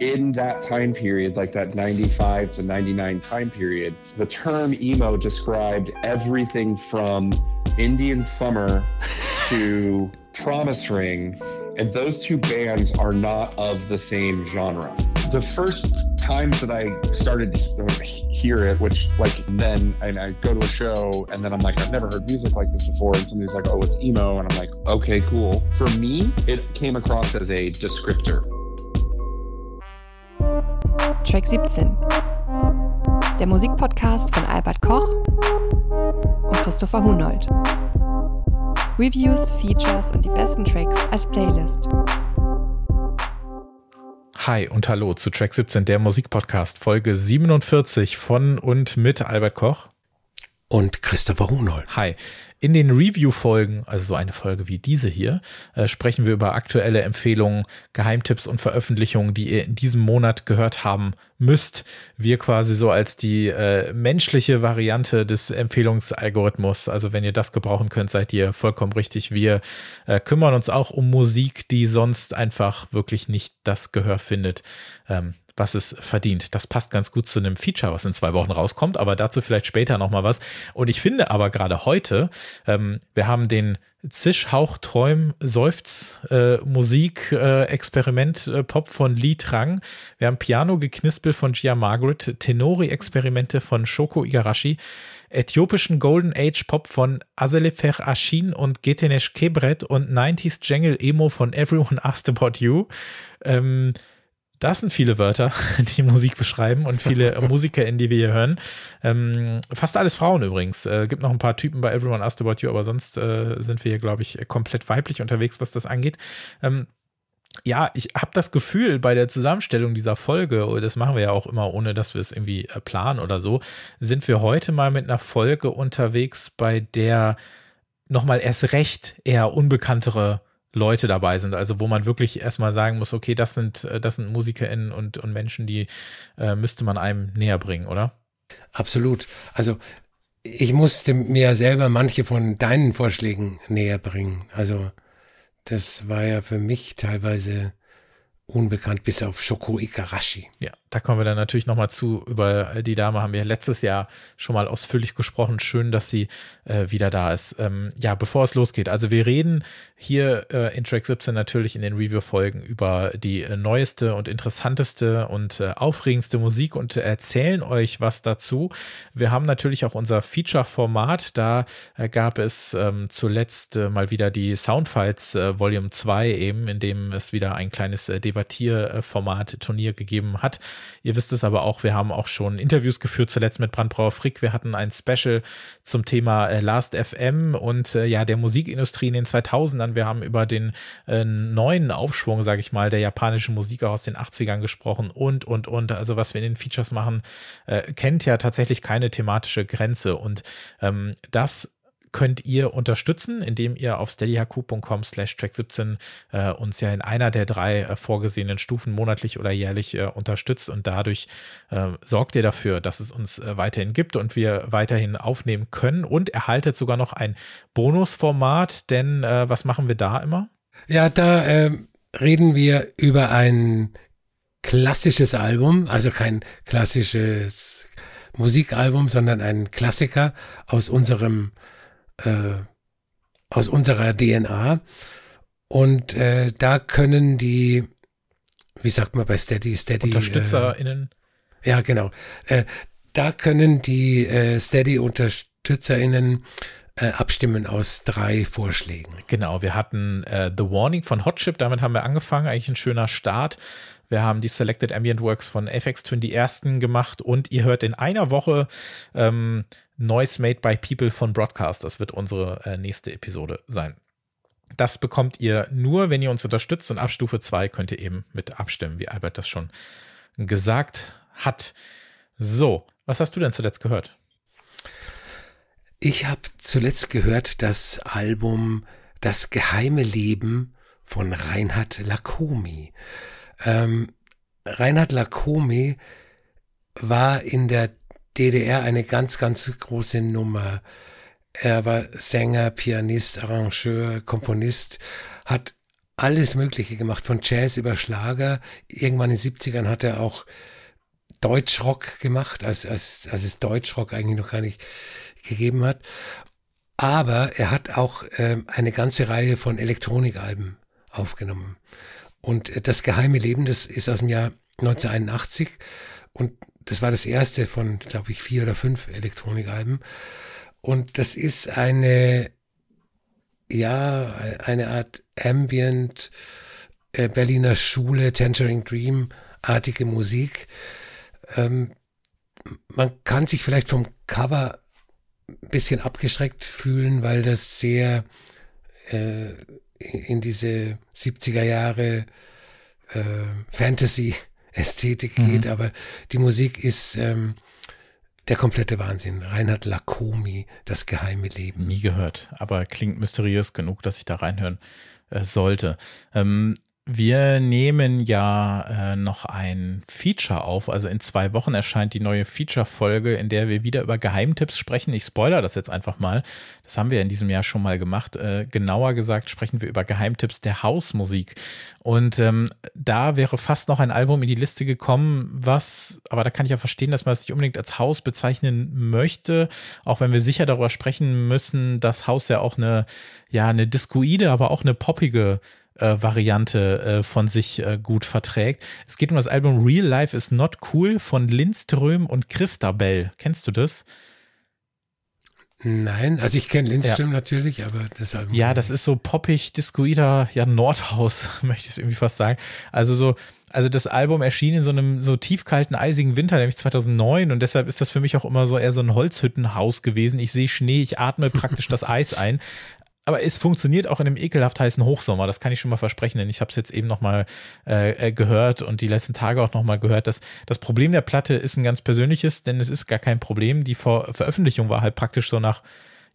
in that time period, like that 95 to 99 time period, the term emo described everything from Indian Summer to Promise Ring, and those two bands are not of the same genre. The first times that I started to hear it, which like then, and I go to a show and then I'm like, I've never heard music like this before, and somebody's like, oh, it's emo, and I'm like, okay, cool. For me, it came across as a descriptor. Track 17. Der Musikpodcast von Albert Koch und Christopher Hunold. Reviews, Features und die besten Tracks als Playlist. Hi und hallo zu Track 17, der Musikpodcast, Folge 47 von und mit Albert Koch und Christopher Hunold. Hi. In den Review-Folgen, also so eine Folge wie diese hier, äh, sprechen wir über aktuelle Empfehlungen, Geheimtipps und Veröffentlichungen, die ihr in diesem Monat gehört haben müsst. Wir quasi so als die äh, menschliche Variante des Empfehlungsalgorithmus. Also wenn ihr das gebrauchen könnt, seid ihr vollkommen richtig. Wir äh, kümmern uns auch um Musik, die sonst einfach wirklich nicht das Gehör findet, ähm, was es verdient. Das passt ganz gut zu einem Feature, was in zwei Wochen rauskommt, aber dazu vielleicht später nochmal was. Und ich finde aber gerade heute, ähm, wir haben den Zisch, Hauch, Träum, Seufz, äh, Musik, äh, Experiment, äh, Pop von Lee Trang. Wir haben Piano-Geknispel von Gia Margaret, Tenori-Experimente von Shoko Igarashi, äthiopischen Golden Age Pop von Azelefer Ashin und Getenesh Kebret und 90s Jangle Emo von Everyone Asked About You. Ähm, das sind viele Wörter, die Musik beschreiben und viele Musiker, in die wir hier hören. Ähm, fast alles Frauen übrigens. Äh, gibt noch ein paar Typen bei Everyone Asked About You, aber sonst äh, sind wir hier, glaube ich, komplett weiblich unterwegs, was das angeht. Ähm, ja, ich habe das Gefühl bei der Zusammenstellung dieser Folge, oh, das machen wir ja auch immer, ohne dass wir es irgendwie äh, planen oder so, sind wir heute mal mit einer Folge unterwegs, bei der nochmal erst recht eher unbekanntere Leute dabei sind, also wo man wirklich erstmal sagen muss, okay, das sind, äh, das sind MusikerInnen und, und Menschen, die äh, müsste man einem näher bringen, oder? Absolut. Also ich musste mir selber manche von deinen Vorschlägen näher bringen. Also das war ja für mich teilweise unbekannt, bis auf Shoko Ikarashi. Ja, da kommen wir dann natürlich nochmal zu. Über die Dame haben wir letztes Jahr schon mal ausführlich gesprochen. Schön, dass sie äh, wieder da ist. Ähm, ja, bevor es losgeht. Also wir reden hier äh, in Track 17 natürlich in den Review-Folgen über die äh, neueste und interessanteste und äh, aufregendste Musik und erzählen euch was dazu. Wir haben natürlich auch unser Feature-Format. Da äh, gab es ähm, zuletzt äh, mal wieder die Soundfights Volume 2 eben, in dem es wieder ein kleines Debattierformat, Turnier gegeben hat. Ihr wisst es aber auch, wir haben auch schon Interviews geführt, zuletzt mit Brandbrauer Frick. Wir hatten ein Special zum Thema äh, Last FM und äh, ja, der Musikindustrie in den 2000ern. Wir haben über den äh, neuen Aufschwung, sage ich mal, der japanischen Musik aus den 80ern gesprochen und, und, und. Also was wir in den Features machen, äh, kennt ja tatsächlich keine thematische Grenze und ähm, das könnt ihr unterstützen, indem ihr auf steadyhq.com slash track17 äh, uns ja in einer der drei äh, vorgesehenen Stufen monatlich oder jährlich äh, unterstützt und dadurch äh, sorgt ihr dafür, dass es uns äh, weiterhin gibt und wir weiterhin aufnehmen können und erhaltet sogar noch ein Bonusformat, denn äh, was machen wir da immer? Ja, da ähm, reden wir über ein klassisches Album, also kein klassisches Musikalbum, sondern ein Klassiker aus unserem äh, aus unserer DNA. Und äh, da können die, wie sagt man bei Steady, Steady UnterstützerInnen. Äh, ja, genau. Äh, da können die äh, Steady-UnterstützerInnen äh, abstimmen aus drei Vorschlägen. Genau, wir hatten äh, The Warning von Hotchip, damit haben wir angefangen, eigentlich ein schöner Start. Wir haben die Selected Ambient Works von FX Twin die ersten gemacht und ihr hört in einer Woche ähm, Noise Made by People von Broadcast. Das wird unsere äh, nächste Episode sein. Das bekommt ihr nur, wenn ihr uns unterstützt und ab Stufe 2 könnt ihr eben mit abstimmen, wie Albert das schon gesagt hat. So, was hast du denn zuletzt gehört? Ich habe zuletzt gehört das Album Das geheime Leben von Reinhard Lacomi. Ähm, Reinhard Lacomi war in der DDR eine ganz, ganz große Nummer. Er war Sänger, Pianist, Arrangeur, Komponist, hat alles Mögliche gemacht, von Jazz über Schlager. Irgendwann in den 70ern hat er auch Deutschrock gemacht, als, als, als es Deutschrock eigentlich noch gar nicht gegeben hat. Aber er hat auch ähm, eine ganze Reihe von Elektronikalben aufgenommen. Und das geheime Leben, das ist aus dem Jahr 1981 und das war das erste von, glaube ich, vier oder fünf Elektronikalben. Und das ist eine, ja, eine Art Ambient, äh, Berliner Schule, Tangerine Dream artige Musik. Ähm, man kann sich vielleicht vom Cover ein bisschen abgeschreckt fühlen, weil das sehr äh, in diese 70er Jahre äh, Fantasy Ästhetik mhm. geht, aber die Musik ist ähm, der komplette Wahnsinn. Reinhard Lacomi, das geheime Leben. Nie gehört, aber klingt mysteriös genug, dass ich da reinhören äh, sollte. Ähm, wir nehmen ja äh, noch ein Feature auf. Also in zwei Wochen erscheint die neue Feature-Folge, in der wir wieder über Geheimtipps sprechen. Ich spoiler das jetzt einfach mal. Das haben wir in diesem Jahr schon mal gemacht. Äh, genauer gesagt sprechen wir über Geheimtipps der Hausmusik. Und ähm, da wäre fast noch ein Album in die Liste gekommen, was, aber da kann ich ja verstehen, dass man es nicht unbedingt als Haus bezeichnen möchte, auch wenn wir sicher darüber sprechen müssen, dass Haus ja auch eine, ja, eine Discoide, aber auch eine poppige äh, Variante äh, von sich äh, gut verträgt. Es geht um das Album Real Life is Not Cool von Lindström und Christabel. Kennst du das? Nein, also ich kenne Lindström ja. natürlich, aber das Album. Ja, das ist so poppig, discoider, ja, Nordhaus, möchte ich es irgendwie fast sagen. Also so, also das Album erschien in so einem so tiefkalten, eisigen Winter, nämlich 2009 und deshalb ist das für mich auch immer so eher so ein Holzhüttenhaus gewesen. Ich sehe Schnee, ich atme praktisch das Eis ein aber es funktioniert auch in einem ekelhaft heißen Hochsommer. Das kann ich schon mal versprechen, denn ich habe es jetzt eben noch mal äh, äh, gehört und die letzten Tage auch noch mal gehört, dass das Problem der Platte ist ein ganz persönliches, denn es ist gar kein Problem. Die Ver Veröffentlichung war halt praktisch so nach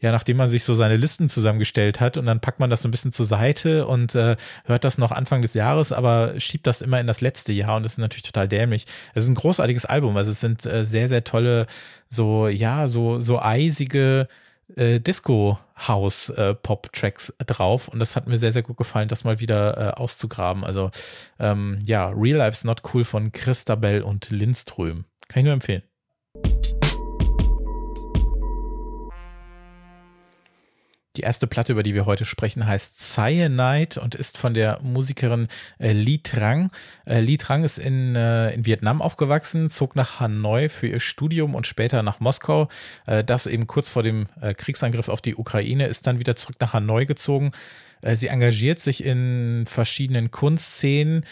ja, nachdem man sich so seine Listen zusammengestellt hat und dann packt man das so ein bisschen zur Seite und äh, hört das noch Anfang des Jahres, aber schiebt das immer in das letzte Jahr und das ist natürlich total dämlich. Es ist ein großartiges Album, also es sind äh, sehr, sehr tolle, so, ja, so, so eisige, äh, Disco-House-Pop-Tracks äh, drauf und das hat mir sehr, sehr gut gefallen, das mal wieder äh, auszugraben. Also ähm, ja, Real Life's Not Cool von Christabel und Lindström. Kann ich nur empfehlen. Die erste Platte, über die wir heute sprechen, heißt Cyanide und ist von der Musikerin äh, Li Trang. Äh, Li Trang ist in, äh, in Vietnam aufgewachsen, zog nach Hanoi für ihr Studium und später nach Moskau. Äh, das eben kurz vor dem äh, Kriegsangriff auf die Ukraine ist dann wieder zurück nach Hanoi gezogen. Äh, sie engagiert sich in verschiedenen Kunstszenen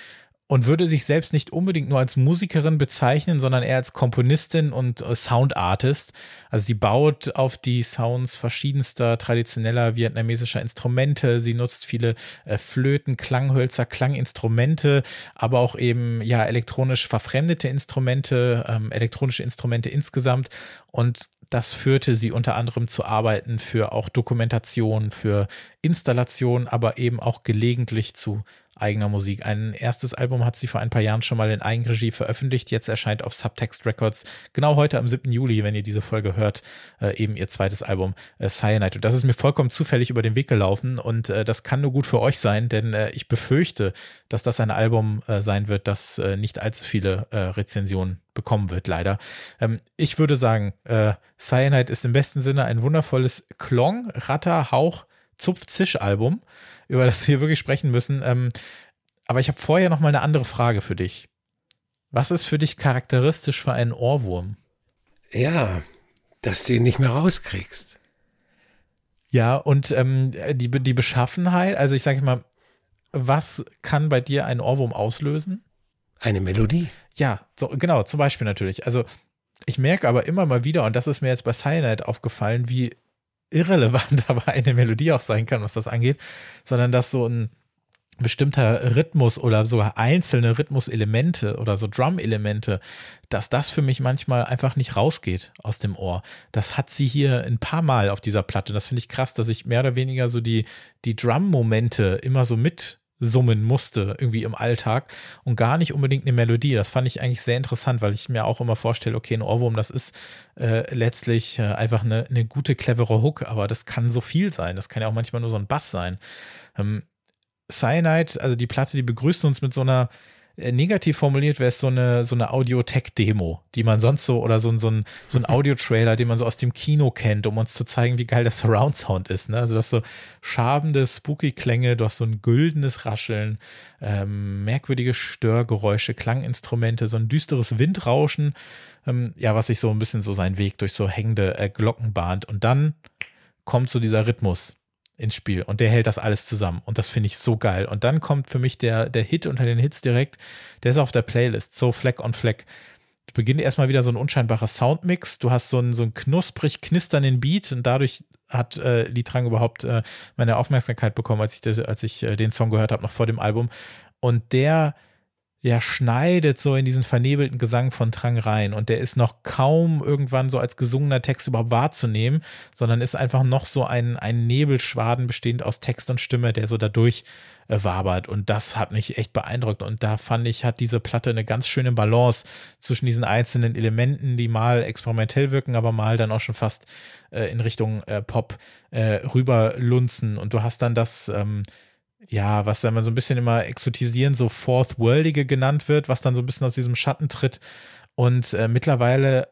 und würde sich selbst nicht unbedingt nur als Musikerin bezeichnen, sondern eher als Komponistin und äh, Soundartist. Also sie baut auf die Sounds verschiedenster traditioneller vietnamesischer Instrumente. Sie nutzt viele äh, Flöten, Klanghölzer, Klanginstrumente, aber auch eben ja elektronisch verfremdete Instrumente, ähm, elektronische Instrumente insgesamt. Und das führte sie unter anderem zu Arbeiten für auch Dokumentation, für Installation, aber eben auch gelegentlich zu eigener Musik. Ein erstes Album hat sie vor ein paar Jahren schon mal in Eigenregie veröffentlicht. Jetzt erscheint auf Subtext Records genau heute am 7. Juli, wenn ihr diese Folge hört, äh, eben ihr zweites Album äh, Cyanide. Und das ist mir vollkommen zufällig über den Weg gelaufen und äh, das kann nur gut für euch sein, denn äh, ich befürchte, dass das ein Album äh, sein wird, das äh, nicht allzu viele Rezensionen bekommen wird, leider. Ähm, ich würde sagen, Cyanide ist im besten Sinne ein wundervolles Klong, Ratter, Hauch, Zupf-Zisch-Album über das wir wirklich sprechen müssen. Ähm, aber ich habe vorher noch mal eine andere Frage für dich. Was ist für dich charakteristisch für einen Ohrwurm? Ja, dass du ihn nicht mehr rauskriegst. Ja, und ähm, die, die Beschaffenheit, also ich sage mal, was kann bei dir einen Ohrwurm auslösen? Eine Melodie. Ja, so, genau, zum Beispiel natürlich. Also ich merke aber immer mal wieder, und das ist mir jetzt bei Cyanide aufgefallen, wie irrelevant aber eine Melodie auch sein kann, was das angeht, sondern dass so ein bestimmter Rhythmus oder sogar einzelne Rhythmuselemente oder so Drum-Elemente, dass das für mich manchmal einfach nicht rausgeht aus dem Ohr. Das hat sie hier ein paar Mal auf dieser Platte. Das finde ich krass, dass ich mehr oder weniger so die, die Drum-Momente immer so mit summen musste, irgendwie im Alltag und gar nicht unbedingt eine Melodie. Das fand ich eigentlich sehr interessant, weil ich mir auch immer vorstelle, okay, ein Ohrwurm, das ist äh, letztlich äh, einfach eine, eine gute, clevere Hook, aber das kann so viel sein. Das kann ja auch manchmal nur so ein Bass sein. Ähm, Cyanide, also die Platte, die begrüßt uns mit so einer negativ formuliert wäre es so eine, so eine Audiotech-Demo, die man sonst so, oder so, ein so ein, so ein Audio-Trailer, den man so aus dem Kino kennt, um uns zu zeigen, wie geil der Surround-Sound ist. Ne? Also du hast so schabende, spooky Klänge, du hast so ein güldenes Rascheln, ähm, merkwürdige Störgeräusche, Klanginstrumente, so ein düsteres Windrauschen, ähm, ja, was sich so ein bisschen so seinen Weg durch so hängende äh, Glocken bahnt. Und dann kommt so dieser Rhythmus ins Spiel und der hält das alles zusammen und das finde ich so geil. Und dann kommt für mich der, der Hit unter den Hits direkt, der ist auf der Playlist, so Fleck on Fleck. Beginnt erstmal wieder so ein unscheinbarer Soundmix, du hast so einen, so knusprig knisternden Beat und dadurch hat äh, Litrang überhaupt äh, meine Aufmerksamkeit bekommen, als ich, das, als ich äh, den Song gehört habe, noch vor dem Album. Und der ja schneidet so in diesen vernebelten Gesang von Trang rein. Und der ist noch kaum irgendwann so als gesungener Text überhaupt wahrzunehmen, sondern ist einfach noch so ein, ein Nebelschwaden bestehend aus Text und Stimme, der so dadurch äh, wabert. Und das hat mich echt beeindruckt. Und da fand ich, hat diese Platte eine ganz schöne Balance zwischen diesen einzelnen Elementen, die mal experimentell wirken, aber mal dann auch schon fast äh, in Richtung äh, Pop äh, rüberlunzen. Und du hast dann das ähm, ja, was dann so ein bisschen immer exotisieren, so Fourth Worldige genannt wird, was dann so ein bisschen aus diesem Schatten tritt. Und äh, mittlerweile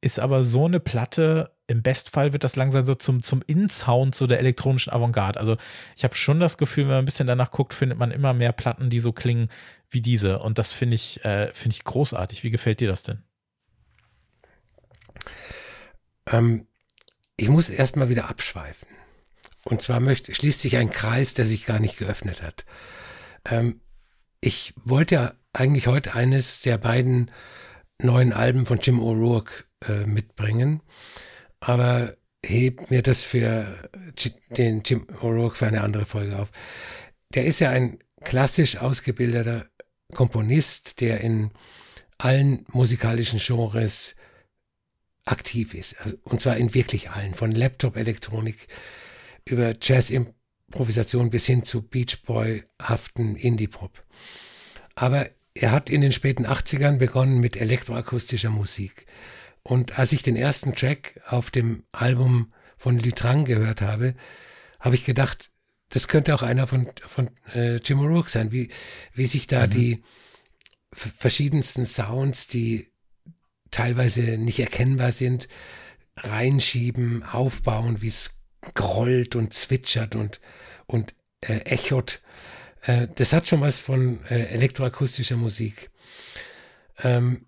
ist aber so eine Platte, im Bestfall wird das langsam so zum, zum In-Sound so der elektronischen Avantgarde. Also ich habe schon das Gefühl, wenn man ein bisschen danach guckt, findet man immer mehr Platten, die so klingen wie diese. Und das finde ich, äh, finde ich großartig. Wie gefällt dir das denn? Ähm, ich muss erstmal wieder abschweifen. Und zwar möchte, schließt sich ein Kreis, der sich gar nicht geöffnet hat. Ähm, ich wollte ja eigentlich heute eines der beiden neuen Alben von Jim O'Rourke äh, mitbringen, aber heb mir das für den Jim O'Rourke für eine andere Folge auf. Der ist ja ein klassisch ausgebildeter Komponist, der in allen musikalischen Genres aktiv ist. Also, und zwar in wirklich allen, von Laptop-Elektronik über Jazz-Improvisation bis hin zu Beach Boy-haften Indie-Pop. Aber er hat in den späten 80ern begonnen mit elektroakustischer Musik. Und als ich den ersten Track auf dem Album von Lutrang gehört habe, habe ich gedacht, das könnte auch einer von, von äh, Jim O'Rourke sein, wie, wie sich da mhm. die verschiedensten Sounds, die teilweise nicht erkennbar sind, reinschieben, aufbauen, wie es grollt und zwitschert und, und äh, echot. Äh, das hat schon was von äh, elektroakustischer Musik. Ähm,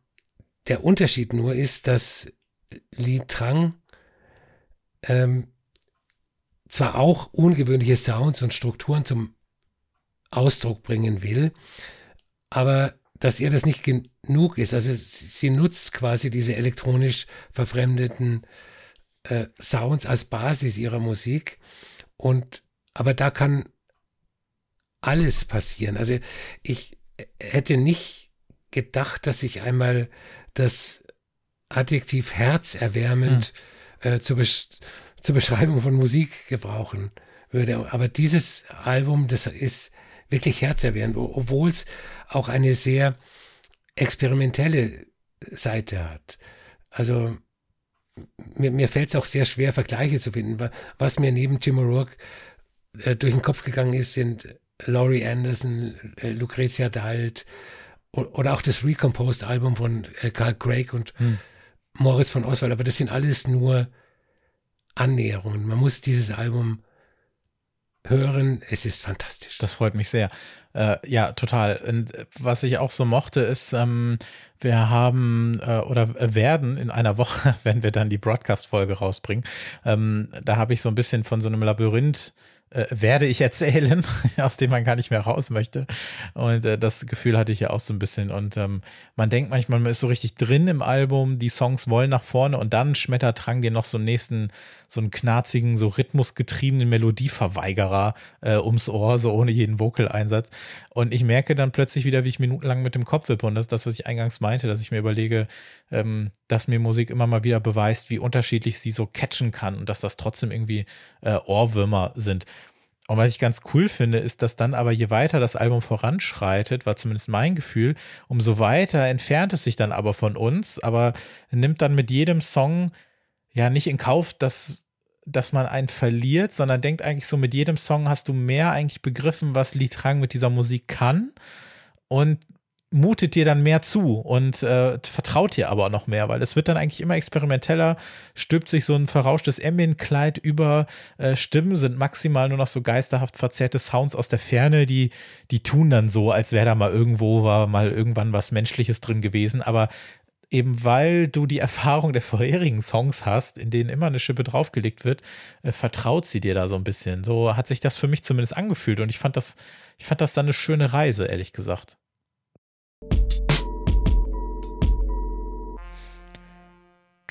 der Unterschied nur ist, dass Li Trang ähm, zwar auch ungewöhnliche Sounds und Strukturen zum Ausdruck bringen will, aber dass ihr das nicht genug ist. Also sie nutzt quasi diese elektronisch verfremdeten äh, Sounds als Basis ihrer Musik. Und aber da kann alles passieren. Also ich hätte nicht gedacht, dass ich einmal das Adjektiv herzerwärmend hm. äh, zur, Besch zur Beschreibung von Musik gebrauchen würde. Aber dieses Album, das ist wirklich herzerwärmend, obwohl es auch eine sehr experimentelle Seite hat. Also mir, mir fällt es auch sehr schwer, Vergleiche zu finden. Was mir neben Jim O'Rourke äh, durch den Kopf gegangen ist, sind Laurie Anderson, äh, Lucrezia Dalt oder auch das Recomposed-Album von äh, Carl Craig und hm. Moritz von Oswald. Aber das sind alles nur Annäherungen. Man muss dieses Album hören. Es ist fantastisch. Das freut mich sehr. Äh, ja, total. Und was ich auch so mochte, ist, ähm, wir haben äh, oder werden in einer Woche, wenn wir dann die Broadcast-Folge rausbringen, ähm, da habe ich so ein bisschen von so einem Labyrinth äh, werde ich erzählen, aus dem man gar nicht mehr raus möchte. Und äh, das Gefühl hatte ich ja auch so ein bisschen. Und ähm, man denkt manchmal, man ist so richtig drin im Album, die Songs wollen nach vorne und dann schmettert Trang dir noch so einen nächsten, so einen knarzigen, so rhythmusgetriebenen Melodieverweigerer äh, ums Ohr, so ohne jeden Vocal-Einsatz. Und ich merke dann plötzlich wieder, wie ich minutenlang mit dem Kopf wippe. Und das ist das, was ich eingangs meinte, dass ich mir überlege, ähm, dass mir Musik immer mal wieder beweist, wie unterschiedlich sie so catchen kann und dass das trotzdem irgendwie äh, Ohrwürmer sind. Und was ich ganz cool finde, ist, dass dann aber je weiter das Album voranschreitet, war zumindest mein Gefühl, umso weiter entfernt es sich dann aber von uns, aber nimmt dann mit jedem Song ja nicht in Kauf, dass dass man einen verliert, sondern denkt eigentlich so, mit jedem Song hast du mehr eigentlich begriffen, was Lee Trang mit dieser Musik kann und mutet dir dann mehr zu und äh, vertraut dir aber noch mehr, weil es wird dann eigentlich immer experimenteller, stülpt sich so ein verrauschtes Ambient-Kleid über äh, Stimmen, sind maximal nur noch so geisterhaft verzerrte Sounds aus der Ferne, die, die tun dann so, als wäre da mal irgendwo, war mal irgendwann was Menschliches drin gewesen, aber eben weil du die Erfahrung der vorherigen Songs hast, in denen immer eine Schippe draufgelegt wird, äh, vertraut sie dir da so ein bisschen. So hat sich das für mich zumindest angefühlt und ich fand das, ich fand das dann eine schöne Reise, ehrlich gesagt.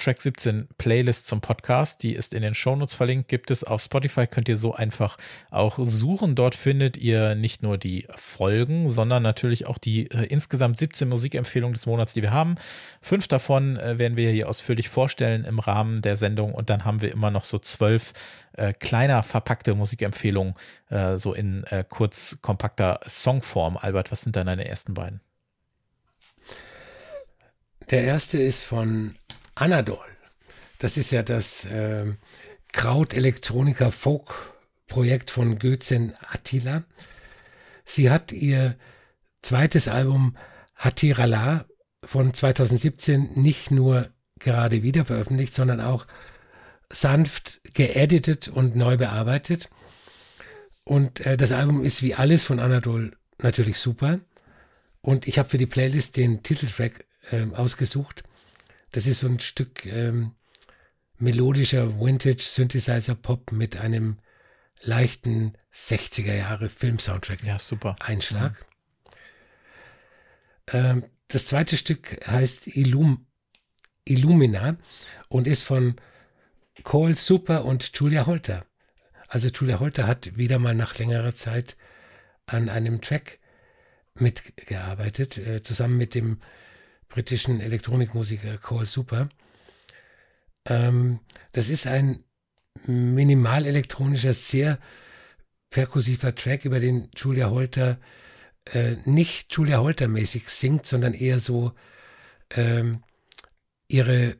Track 17 Playlist zum Podcast. Die ist in den Shownotes verlinkt, gibt es auf Spotify, könnt ihr so einfach auch suchen. Dort findet ihr nicht nur die Folgen, sondern natürlich auch die äh, insgesamt 17 Musikempfehlungen des Monats, die wir haben. Fünf davon äh, werden wir hier ausführlich vorstellen im Rahmen der Sendung und dann haben wir immer noch so zwölf äh, kleiner verpackte Musikempfehlungen, äh, so in äh, kurz kompakter Songform. Albert, was sind dann deine ersten beiden? Der erste ist von Anadol. Das ist ja das äh, Kraut-Elektroniker-Folk-Projekt von Gözen Attila. Sie hat ihr zweites Album Hatirala von 2017 nicht nur gerade wieder veröffentlicht, sondern auch sanft geeditet und neu bearbeitet. Und äh, das Album ist wie alles von Anadol natürlich super. Und ich habe für die Playlist den Titeltrack äh, ausgesucht. Das ist so ein Stück ähm, melodischer Vintage Synthesizer Pop mit einem leichten 60er Jahre Film-Soundtrack. Ja, super. Einschlag. Ja. Ähm, das zweite Stück heißt Illum, Illumina und ist von Cole Super und Julia Holter. Also Julia Holter hat wieder mal nach längerer Zeit an einem Track mitgearbeitet, äh, zusammen mit dem britischen Elektronikmusiker Cole Super. Ähm, das ist ein minimal elektronischer, sehr perkussiver Track, über den Julia Holter äh, nicht Julia Holter mäßig singt, sondern eher so ähm, ihre,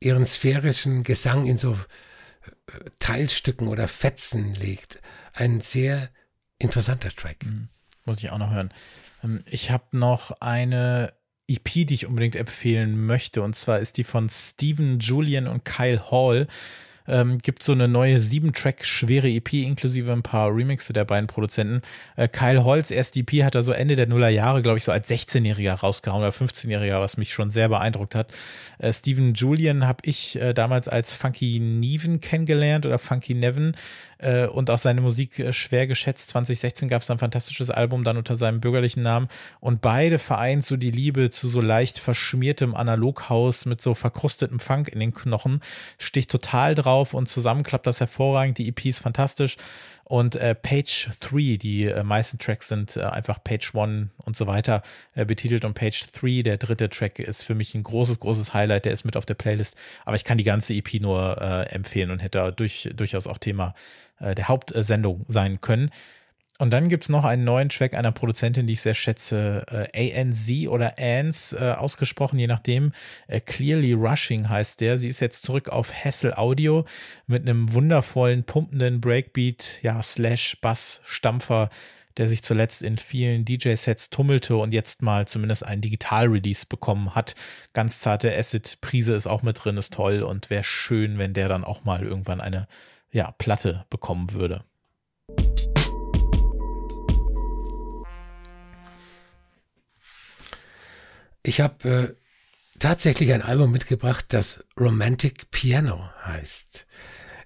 ihren sphärischen Gesang in so äh, Teilstücken oder Fetzen legt. Ein sehr interessanter Track. Mhm. Muss ich auch noch hören. Ähm, ich habe noch eine EP, die ich unbedingt empfehlen möchte. Und zwar ist die von Steven Julian und Kyle Hall. Ähm, gibt so eine neue sieben Track schwere EP inklusive ein paar Remixe der beiden Produzenten. Äh, Kyle Halls erste EP hat er so Ende der Nuller Jahre, glaube ich, so als 16-Jähriger rausgehauen oder 15-Jähriger, was mich schon sehr beeindruckt hat. Äh, Steven Julian habe ich äh, damals als Funky Neven kennengelernt oder Funky Nevin äh, und auch seine Musik äh, schwer geschätzt. 2016 gab es ein fantastisches Album dann unter seinem bürgerlichen Namen und beide vereint so die Liebe zu so leicht verschmiertem Analoghaus mit so verkrustetem Funk in den Knochen. Sticht total drauf und zusammen klappt das hervorragend. Die EP ist fantastisch. Und äh, Page 3, die äh, meisten Tracks sind äh, einfach Page 1 und so weiter äh, betitelt. Und Page 3, der dritte Track, ist für mich ein großes, großes Highlight. Der ist mit auf der Playlist. Aber ich kann die ganze EP nur empfehlen und hätte durch, durchaus auch Thema äh, der Hauptsendung sein können. Und dann gibt's noch einen neuen Track einer Produzentin, die ich sehr schätze, äh, ANZ oder ANS äh, ausgesprochen, je nachdem. Äh, Clearly Rushing heißt der. Sie ist jetzt zurück auf Hessel Audio mit einem wundervollen, pumpenden Breakbeat, ja, Slash, Bass, Stampfer, der sich zuletzt in vielen DJ-Sets tummelte und jetzt mal zumindest einen Digital-Release bekommen hat. Ganz zarte Acid-Prise ist auch mit drin, ist toll und wäre schön, wenn der dann auch mal irgendwann eine ja, Platte bekommen würde. Ich habe äh, tatsächlich ein Album mitgebracht, das Romantic Piano heißt.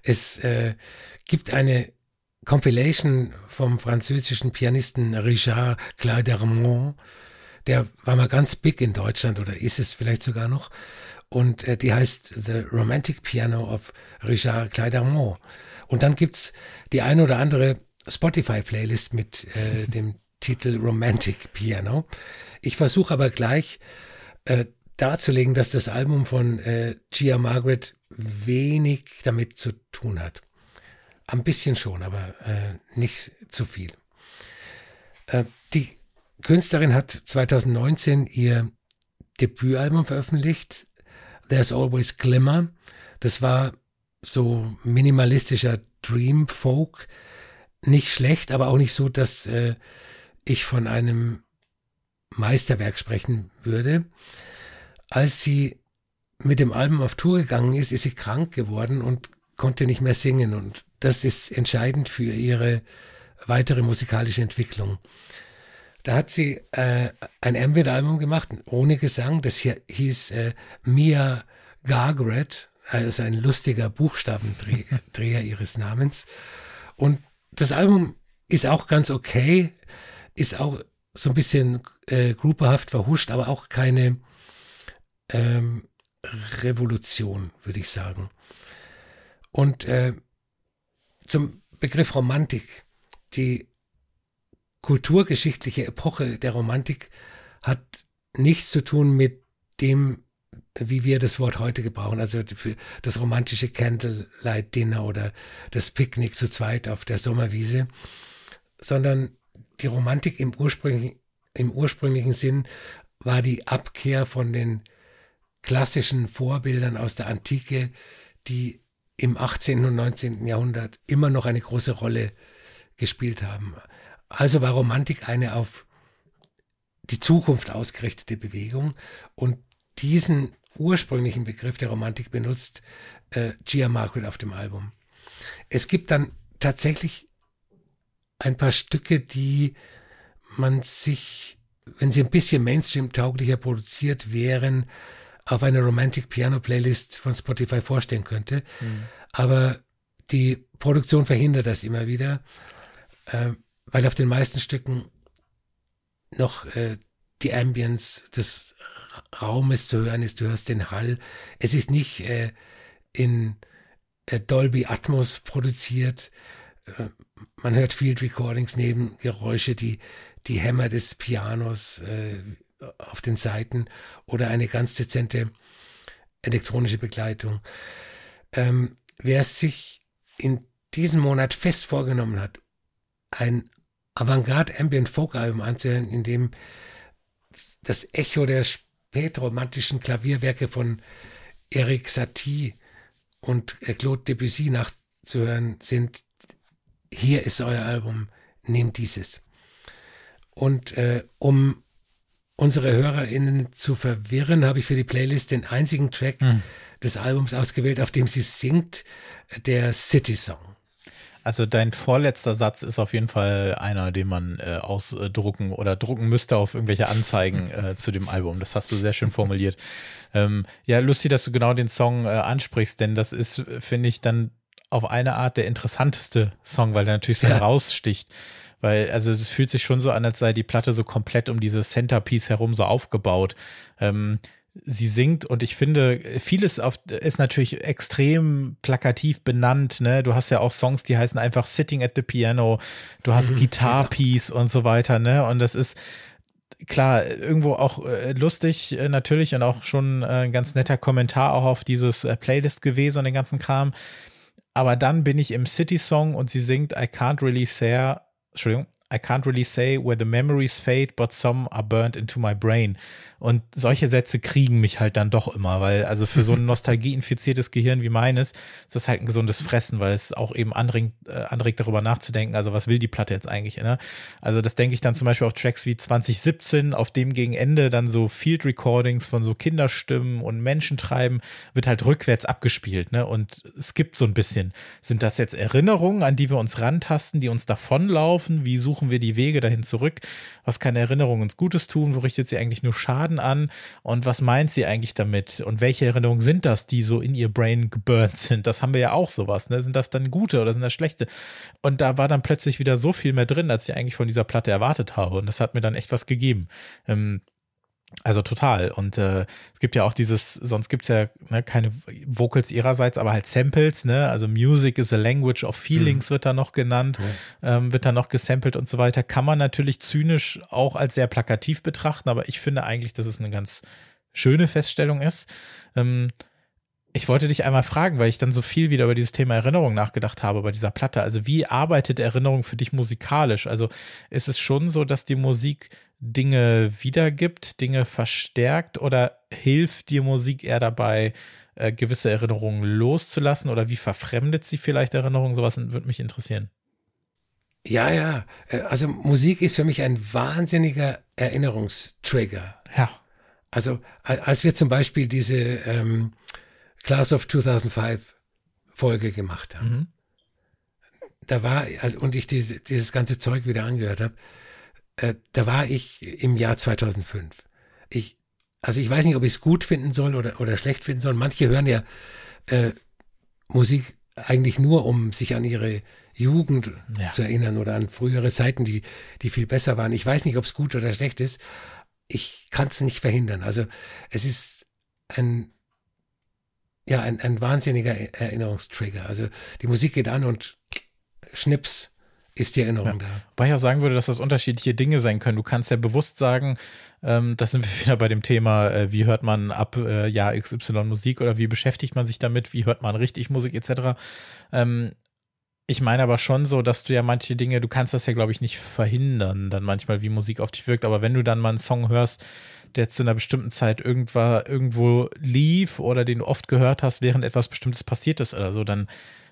Es äh, gibt eine Compilation vom französischen Pianisten Richard Claudermont. Der war mal ganz big in Deutschland oder ist es vielleicht sogar noch und äh, die heißt The Romantic Piano of Richard Claydermont. Und dann gibt's die eine oder andere Spotify-Playlist mit äh, dem Titel Romantic Piano. Ich versuche aber gleich äh, darzulegen, dass das Album von äh, Gia Margaret wenig damit zu tun hat. Ein bisschen schon, aber äh, nicht zu viel. Äh, die Künstlerin hat 2019 ihr Debütalbum veröffentlicht, There's Always Glimmer. Das war so minimalistischer Dream Folk. Nicht schlecht, aber auch nicht so, dass äh, ich von einem Meisterwerk sprechen würde. Als sie mit dem Album auf Tour gegangen ist, ist sie krank geworden und konnte nicht mehr singen. Und das ist entscheidend für ihre weitere musikalische Entwicklung. Da hat sie äh, ein Ambient-Album gemacht, ohne Gesang. Das hier hieß äh, Mia Gargret, also ein lustiger Buchstabendreher ihres Namens. Und das Album ist auch ganz okay, ist auch so ein bisschen äh, grupperhaft verhuscht, aber auch keine ähm, Revolution, würde ich sagen. Und äh, zum Begriff Romantik. Die kulturgeschichtliche Epoche der Romantik hat nichts zu tun mit dem, wie wir das Wort heute gebrauchen, also für das romantische Candlelight Dinner oder das Picknick zu zweit auf der Sommerwiese, sondern die Romantik im ursprünglichen, im ursprünglichen Sinn war die Abkehr von den klassischen Vorbildern aus der Antike, die im 18. und 19. Jahrhundert immer noch eine große Rolle gespielt haben. Also war Romantik eine auf die Zukunft ausgerichtete Bewegung und diesen ursprünglichen Begriff der Romantik benutzt äh, Gia Margaret auf dem Album. Es gibt dann tatsächlich ein paar Stücke, die man sich, wenn sie ein bisschen Mainstream-tauglicher produziert wären, auf einer Romantic Piano Playlist von Spotify vorstellen könnte. Mhm. Aber die Produktion verhindert das immer wieder, äh, weil auf den meisten Stücken noch äh, die Ambience des Raumes zu hören ist. Du hörst den Hall. Es ist nicht äh, in äh, Dolby Atmos produziert. Äh, man hört Field Recordings neben Geräusche, die die Hämmer des Pianos äh, auf den Seiten oder eine ganz dezente elektronische Begleitung. Ähm, wer sich in diesem Monat fest vorgenommen hat, ein Avantgarde Ambient Folk Album anzuhören, in dem das Echo der spätromantischen Klavierwerke von Eric Satie und Claude Debussy nachzuhören sind, hier ist euer Album, nehmt dieses. Und äh, um unsere HörerInnen zu verwirren, habe ich für die Playlist den einzigen Track hm. des Albums ausgewählt, auf dem sie singt, der City Song. Also dein vorletzter Satz ist auf jeden Fall einer, den man äh, ausdrucken oder drucken müsste auf irgendwelche Anzeigen äh, zu dem Album. Das hast du sehr schön formuliert. Ähm, ja, lustig, dass du genau den Song äh, ansprichst, denn das ist, finde ich, dann auf eine Art der interessanteste Song, weil er natürlich so ja. heraussticht. Weil, also es fühlt sich schon so an, als sei die Platte so komplett um dieses Centerpiece herum so aufgebaut. Ähm, sie singt und ich finde, vieles auf, ist natürlich extrem plakativ benannt. Ne? Du hast ja auch Songs, die heißen einfach Sitting at the Piano, du hast mhm, Guitar Piece ja. und so weiter. Ne? Und das ist klar irgendwo auch äh, lustig äh, natürlich und auch schon äh, ein ganz netter Kommentar auch auf dieses äh, Playlist gewesen und den ganzen Kram. Aber dann bin ich im City Song und sie singt I can't really say Entschuldigung, I can't really say where the memories fade, but some are burned into my brain. Und solche Sätze kriegen mich halt dann doch immer, weil also für so ein nostalgieinfiziertes Gehirn wie meines ist das halt ein gesundes Fressen, weil es auch eben anregt, äh, anregt darüber nachzudenken, also was will die Platte jetzt eigentlich, ne? Also das denke ich dann zum Beispiel auf Tracks wie 2017, auf dem gegen Ende dann so Field Recordings von so Kinderstimmen und Menschentreiben wird halt rückwärts abgespielt, ne? Und es gibt so ein bisschen, sind das jetzt Erinnerungen, an die wir uns rantasten, die uns davonlaufen? Wie suchen wir die Wege dahin zurück? Was kann Erinnerung uns Gutes tun? Wo richtet sie eigentlich nur Schaden? Schaden an und was meint sie eigentlich damit und welche Erinnerungen sind das, die so in ihr Brain geburnt sind? Das haben wir ja auch sowas, ne? Sind das dann gute oder sind das schlechte? Und da war dann plötzlich wieder so viel mehr drin, als ich eigentlich von dieser Platte erwartet habe und das hat mir dann echt was gegeben. Ähm, also total. Und äh, es gibt ja auch dieses, sonst gibt's ja ne, keine Vocals ihrerseits, aber halt Samples, ne? Also Music is a Language of Feelings mhm. wird da noch genannt, ja. ähm, wird da noch gesampelt und so weiter. Kann man natürlich zynisch auch als sehr plakativ betrachten, aber ich finde eigentlich, dass es eine ganz schöne Feststellung ist. Ähm, ich wollte dich einmal fragen, weil ich dann so viel wieder über dieses Thema Erinnerung nachgedacht habe bei dieser Platte. Also wie arbeitet Erinnerung für dich musikalisch? Also ist es schon so, dass die Musik Dinge wiedergibt, Dinge verstärkt oder hilft dir Musik eher dabei, äh, gewisse Erinnerungen loszulassen oder wie verfremdet sie vielleicht Erinnerungen? Sowas würde mich interessieren. Ja, ja. Äh, also Musik ist für mich ein wahnsinniger Erinnerungstrigger. Ja. Also als wir zum Beispiel diese ähm, Class of 2005 Folge gemacht haben, mhm. da war, also, und ich diese, dieses ganze Zeug wieder angehört habe, äh, da war ich im Jahr 2005. Ich, also ich weiß nicht, ob ich es gut finden soll oder, oder schlecht finden soll. Manche hören ja äh, Musik eigentlich nur, um sich an ihre Jugend ja. zu erinnern oder an frühere Zeiten, die, die viel besser waren. Ich weiß nicht, ob es gut oder schlecht ist. Ich kann es nicht verhindern. Also es ist ein, ja, ein, ein wahnsinniger Erinnerungstrigger. Also die Musik geht an und schnips ist die Erinnerung ja. da. Weil ich auch sagen würde, dass das unterschiedliche Dinge sein können. Du kannst ja bewusst sagen, ähm, da sind wir wieder bei dem Thema, äh, wie hört man ab äh, Jahr XY Musik oder wie beschäftigt man sich damit, wie hört man richtig Musik etc. Ähm, ich meine aber schon so, dass du ja manche Dinge, du kannst das ja, glaube ich, nicht verhindern, dann manchmal, wie Musik auf dich wirkt. Aber wenn du dann mal einen Song hörst, der zu einer bestimmten Zeit irgendwo, irgendwo lief oder den du oft gehört hast, während etwas Bestimmtes passiert ist oder so, dann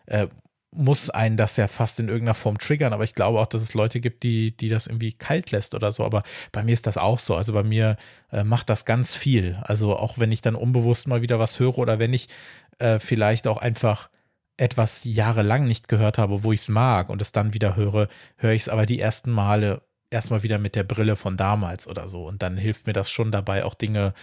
äh, muss einen das ja fast in irgendeiner Form triggern. Aber ich glaube auch, dass es Leute gibt, die, die das irgendwie kalt lässt oder so. Aber bei mir ist das auch so. Also bei mir äh, macht das ganz viel. Also auch wenn ich dann unbewusst mal wieder was höre oder wenn ich äh, vielleicht auch einfach etwas jahrelang nicht gehört habe, wo ich es mag und es dann wieder höre, höre ich es aber die ersten Male erstmal wieder mit der Brille von damals oder so. Und dann hilft mir das schon dabei, auch Dinge,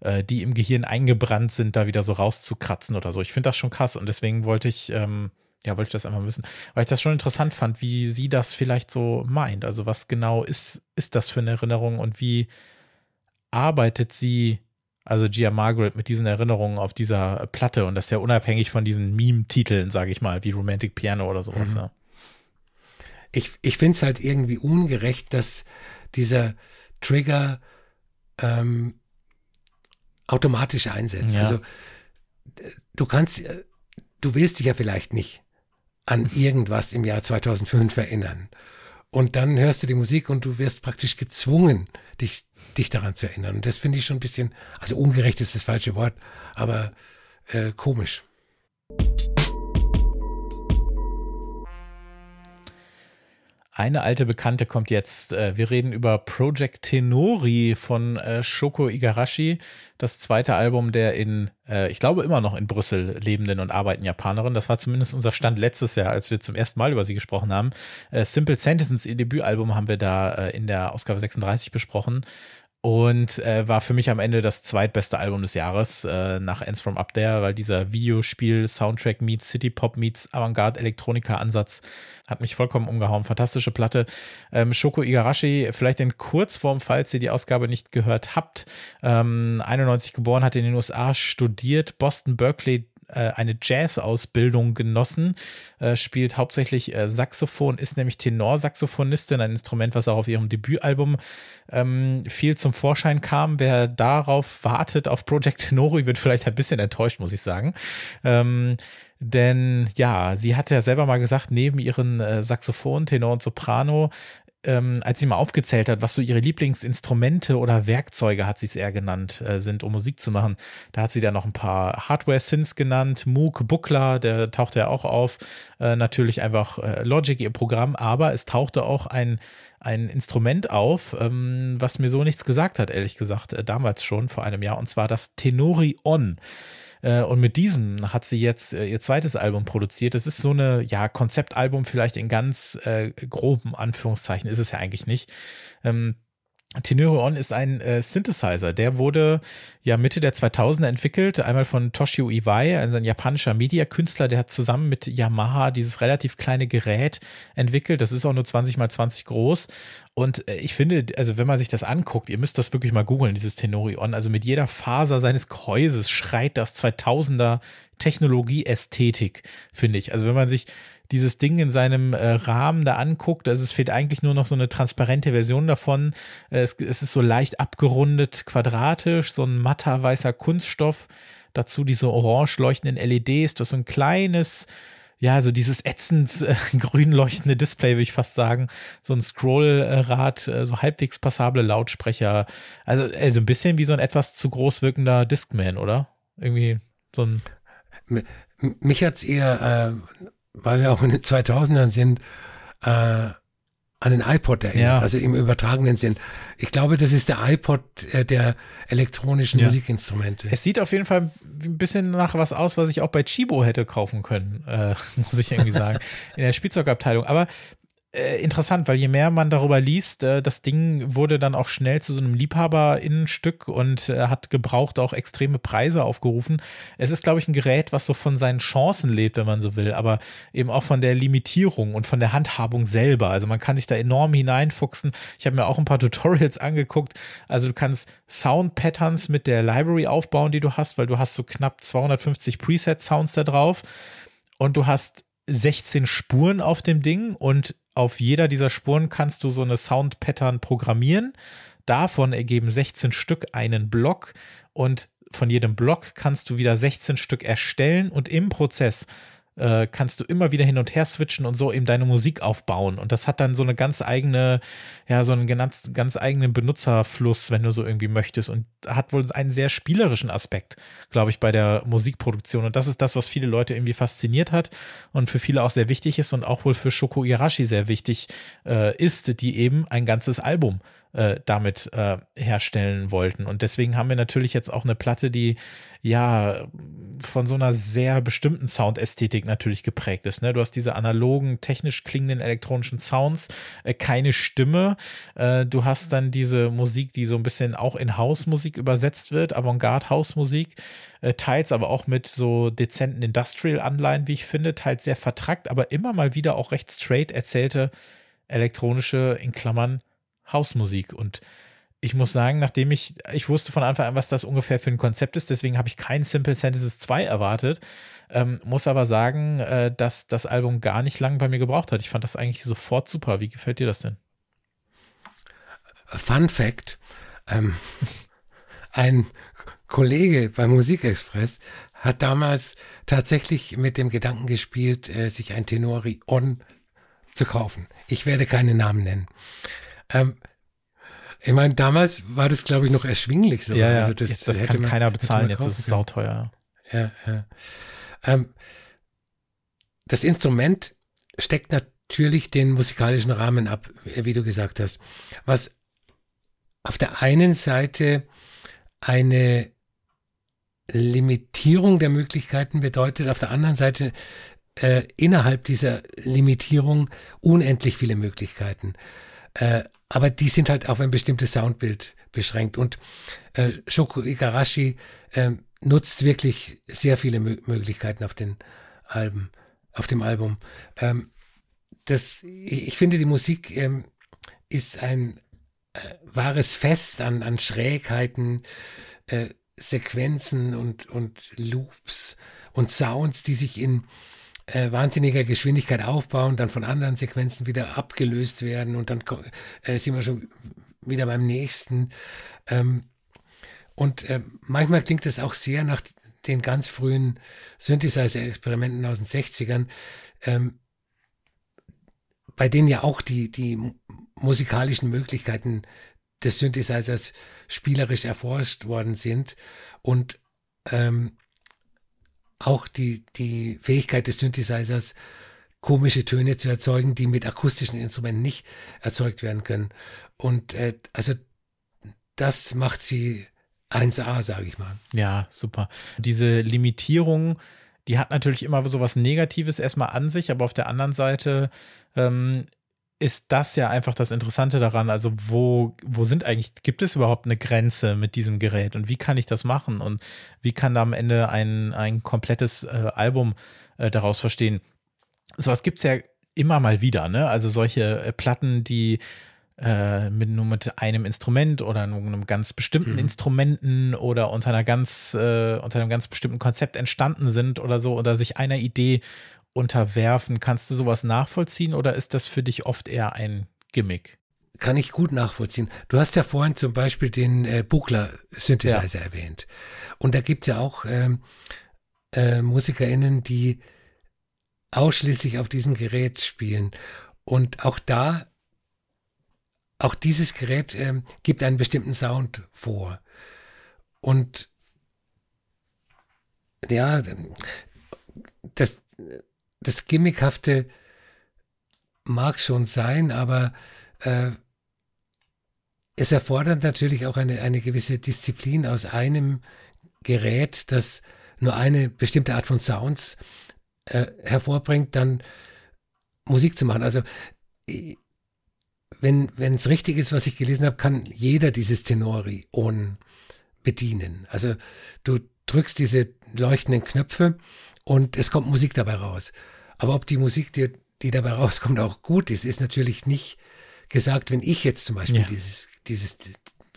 äh, die im Gehirn eingebrannt sind, da wieder so rauszukratzen oder so. Ich finde das schon krass und deswegen wollte ich, ähm, ja, wollte ich das einfach wissen, weil ich das schon interessant fand, wie sie das vielleicht so meint. Also was genau ist, ist das für eine Erinnerung und wie arbeitet sie also Gia Margaret mit diesen Erinnerungen auf dieser Platte und das ist ja unabhängig von diesen Meme-Titeln, sage ich mal, wie Romantic Piano oder sowas. Mhm. Ja. Ich, ich finde es halt irgendwie ungerecht, dass dieser Trigger ähm, automatisch einsetzt. Ja. Also du kannst, du willst dich ja vielleicht nicht an irgendwas im Jahr 2005 erinnern. Und dann hörst du die Musik und du wirst praktisch gezwungen, dich, dich daran zu erinnern. Und das finde ich schon ein bisschen, also ungerecht ist das falsche Wort, aber äh, komisch. Eine alte Bekannte kommt jetzt. Äh, wir reden über Project Tenori von äh, Shoko Igarashi, das zweite Album der in, äh, ich glaube immer noch in Brüssel lebenden und arbeitenden Japanerin. Das war zumindest unser Stand letztes Jahr, als wir zum ersten Mal über sie gesprochen haben. Simple Sentences, ihr Debütalbum, haben wir da in der Ausgabe 36 besprochen und äh, war für mich am Ende das zweitbeste Album des Jahres äh, nach Ends From Up There, weil dieser Videospiel Soundtrack meets City Pop meets Avantgarde Elektronika Ansatz hat mich vollkommen umgehauen. Fantastische Platte. Ähm, Shoko Igarashi, vielleicht in Kurzform, falls ihr die Ausgabe nicht gehört habt. Ähm, 91 geboren, hat in den USA studiert, Boston Berkeley äh, eine Jazz-Ausbildung genossen, äh, spielt hauptsächlich äh, Saxophon, ist nämlich Tenorsaxophonistin, ein Instrument, was auch auf ihrem Debütalbum ähm, viel zum Vorschein kam. Wer darauf wartet, auf Project Tenori, wird vielleicht ein bisschen enttäuscht, muss ich sagen. Ähm, denn ja, sie hat ja selber mal gesagt, neben ihren äh, Saxophon, Tenor und Soprano ähm, als sie mal aufgezählt hat, was so ihre Lieblingsinstrumente oder Werkzeuge, hat sie es eher genannt, äh, sind, um Musik zu machen. Da hat sie dann noch ein paar Hardware-Synths genannt, Moog, Buckler, der tauchte ja auch auf, äh, natürlich einfach äh, Logic, ihr Programm, aber es tauchte auch ein ein Instrument auf, ähm, was mir so nichts gesagt hat, ehrlich gesagt, äh, damals schon, vor einem Jahr, und zwar das Tenori On. Äh, und mit diesem hat sie jetzt äh, ihr zweites Album produziert. Das ist so eine, ja, Konzeptalbum vielleicht in ganz äh, groben Anführungszeichen, ist es ja eigentlich nicht. Ähm, Tenorion ist ein äh, Synthesizer, der wurde ja Mitte der 2000er entwickelt, einmal von Toshio Iwai, ein japanischer Mediakünstler, der hat zusammen mit Yamaha dieses relativ kleine Gerät entwickelt, das ist auch nur 20 mal 20 groß. Und äh, ich finde, also wenn man sich das anguckt, ihr müsst das wirklich mal googeln, dieses Tenorion, also mit jeder Faser seines Gehäuses schreit das 2000er Technologie-Ästhetik, finde ich. Also wenn man sich dieses Ding in seinem äh, Rahmen da anguckt, also es fehlt eigentlich nur noch so eine transparente Version davon. Äh, es, es ist so leicht abgerundet, quadratisch, so ein matter weißer Kunststoff. Dazu diese orange leuchtenden LEDs, das ist so ein kleines, ja, so dieses ätzend äh, grün leuchtende Display, würde ich fast sagen. So ein Scrollrad, äh, so halbwegs passable Lautsprecher. Also, also ein bisschen wie so ein etwas zu groß wirkender Discman, oder? Irgendwie So ein mich hat's eher, äh, weil wir auch in den 2000ern sind, äh, an den iPod erinnert, ja. also im übertragenen Sinn. Ich glaube, das ist der iPod äh, der elektronischen ja. Musikinstrumente. Es sieht auf jeden Fall ein bisschen nach was aus, was ich auch bei Chibo hätte kaufen können, äh, muss ich irgendwie sagen, in der Spielzeugabteilung. Aber äh, interessant, weil je mehr man darüber liest, äh, das Ding wurde dann auch schnell zu so einem Liebhaberinnenstück und äh, hat gebraucht auch extreme Preise aufgerufen. Es ist, glaube ich, ein Gerät, was so von seinen Chancen lebt, wenn man so will, aber eben auch von der Limitierung und von der Handhabung selber. Also man kann sich da enorm hineinfuchsen. Ich habe mir auch ein paar Tutorials angeguckt. Also du kannst Sound-Patterns mit der Library aufbauen, die du hast, weil du hast so knapp 250 Preset-Sounds da drauf und du hast 16 Spuren auf dem Ding und auf jeder dieser Spuren kannst du so eine Sound-Pattern programmieren. Davon ergeben 16 Stück einen Block und von jedem Block kannst du wieder 16 Stück erstellen und im Prozess äh, kannst du immer wieder hin und her switchen und so eben deine Musik aufbauen. Und das hat dann so eine ganz eigene, ja, so einen ganz, ganz eigenen Benutzerfluss, wenn du so irgendwie möchtest. Und hat wohl einen sehr spielerischen Aspekt, glaube ich, bei der Musikproduktion. Und das ist das, was viele Leute irgendwie fasziniert hat und für viele auch sehr wichtig ist und auch wohl für Shoko Irashi sehr wichtig äh, ist, die eben ein ganzes Album äh, damit äh, herstellen wollten. Und deswegen haben wir natürlich jetzt auch eine Platte, die ja von so einer sehr bestimmten Soundästhetik natürlich geprägt ist. Ne? Du hast diese analogen, technisch klingenden elektronischen Sounds, äh, keine Stimme. Äh, du hast dann diese Musik, die so ein bisschen auch in Hausmusik übersetzt wird, Avantgarde-Hausmusik, äh, teils aber auch mit so dezenten Industrial-Anleihen, wie ich finde, teils sehr vertrackt, aber immer mal wieder auch recht straight erzählte elektronische, in Klammern, Hausmusik. Und ich muss sagen, nachdem ich, ich wusste von Anfang an, was das ungefähr für ein Konzept ist, deswegen habe ich kein Simple Sentences 2 erwartet, ähm, muss aber sagen, äh, dass das Album gar nicht lange bei mir gebraucht hat. Ich fand das eigentlich sofort super. Wie gefällt dir das denn? Fun Fact: ähm, Ein Kollege bei Musikexpress hat damals tatsächlich mit dem Gedanken gespielt, äh, sich ein Tenori On zu kaufen. Ich werde keine Namen nennen. Ähm, ich meine, damals war das, glaube ich, noch erschwinglich so. Ja, ja. Also das, das kann man, keiner bezahlen, jetzt ist es sauteuer. Ja, ja. Ähm, das Instrument steckt natürlich den musikalischen Rahmen ab, wie du gesagt hast. Was auf der einen Seite eine Limitierung der Möglichkeiten bedeutet, auf der anderen Seite äh, innerhalb dieser Limitierung unendlich viele Möglichkeiten. Äh, aber die sind halt auf ein bestimmtes Soundbild beschränkt. Und äh, Shoko Igarashi äh, nutzt wirklich sehr viele M Möglichkeiten auf den Alben, auf dem Album. Ähm, das, ich, ich, finde, die Musik ähm, ist ein äh, wahres Fest an, an Schrägheiten, äh, Sequenzen und, und Loops und Sounds, die sich in äh, wahnsinniger Geschwindigkeit aufbauen, dann von anderen Sequenzen wieder abgelöst werden und dann äh, sind wir schon wieder beim nächsten. Ähm, und äh, manchmal klingt es auch sehr nach den ganz frühen Synthesizer-Experimenten aus den 60ern, ähm, bei denen ja auch die, die musikalischen Möglichkeiten des Synthesizers spielerisch erforscht worden sind und ähm, auch die, die Fähigkeit des Synthesizers, komische Töne zu erzeugen, die mit akustischen Instrumenten nicht erzeugt werden können. Und äh, also das macht sie 1A, sage ich mal. Ja, super. Diese Limitierung, die hat natürlich immer so was Negatives erstmal an sich, aber auf der anderen Seite ähm, ist das ja einfach das Interessante daran. Also, wo, wo sind eigentlich, gibt es überhaupt eine Grenze mit diesem Gerät und wie kann ich das machen und wie kann da am Ende ein, ein komplettes äh, Album äh, daraus verstehen? Sowas gibt es ja immer mal wieder, ne? Also solche äh, Platten, die äh, mit nur mit einem Instrument oder nur einem ganz bestimmten mhm. Instrumenten oder unter einer ganz äh, unter einem ganz bestimmten Konzept entstanden sind oder so oder sich einer Idee unterwerfen. Kannst du sowas nachvollziehen oder ist das für dich oft eher ein Gimmick? Kann ich gut nachvollziehen. Du hast ja vorhin zum Beispiel den äh, Buchler-Synthesizer ja. erwähnt. Und da gibt es ja auch ähm, äh, MusikerInnen, die ausschließlich auf diesem Gerät spielen. Und auch da, auch dieses Gerät ähm, gibt einen bestimmten Sound vor. Und ja, das, das Gimmickhafte mag schon sein, aber äh, es erfordert natürlich auch eine, eine gewisse Disziplin aus einem Gerät, das nur eine bestimmte Art von Sounds äh, hervorbringt, dann Musik zu machen. Also wenn wenn es richtig ist, was ich gelesen habe, kann jeder dieses Tenori on bedienen. Also du drückst diese leuchtenden Knöpfe und es kommt Musik dabei raus. Aber ob die Musik, die, die dabei rauskommt, auch gut ist, ist natürlich nicht gesagt, wenn ich jetzt zum Beispiel ja. dieses, dieses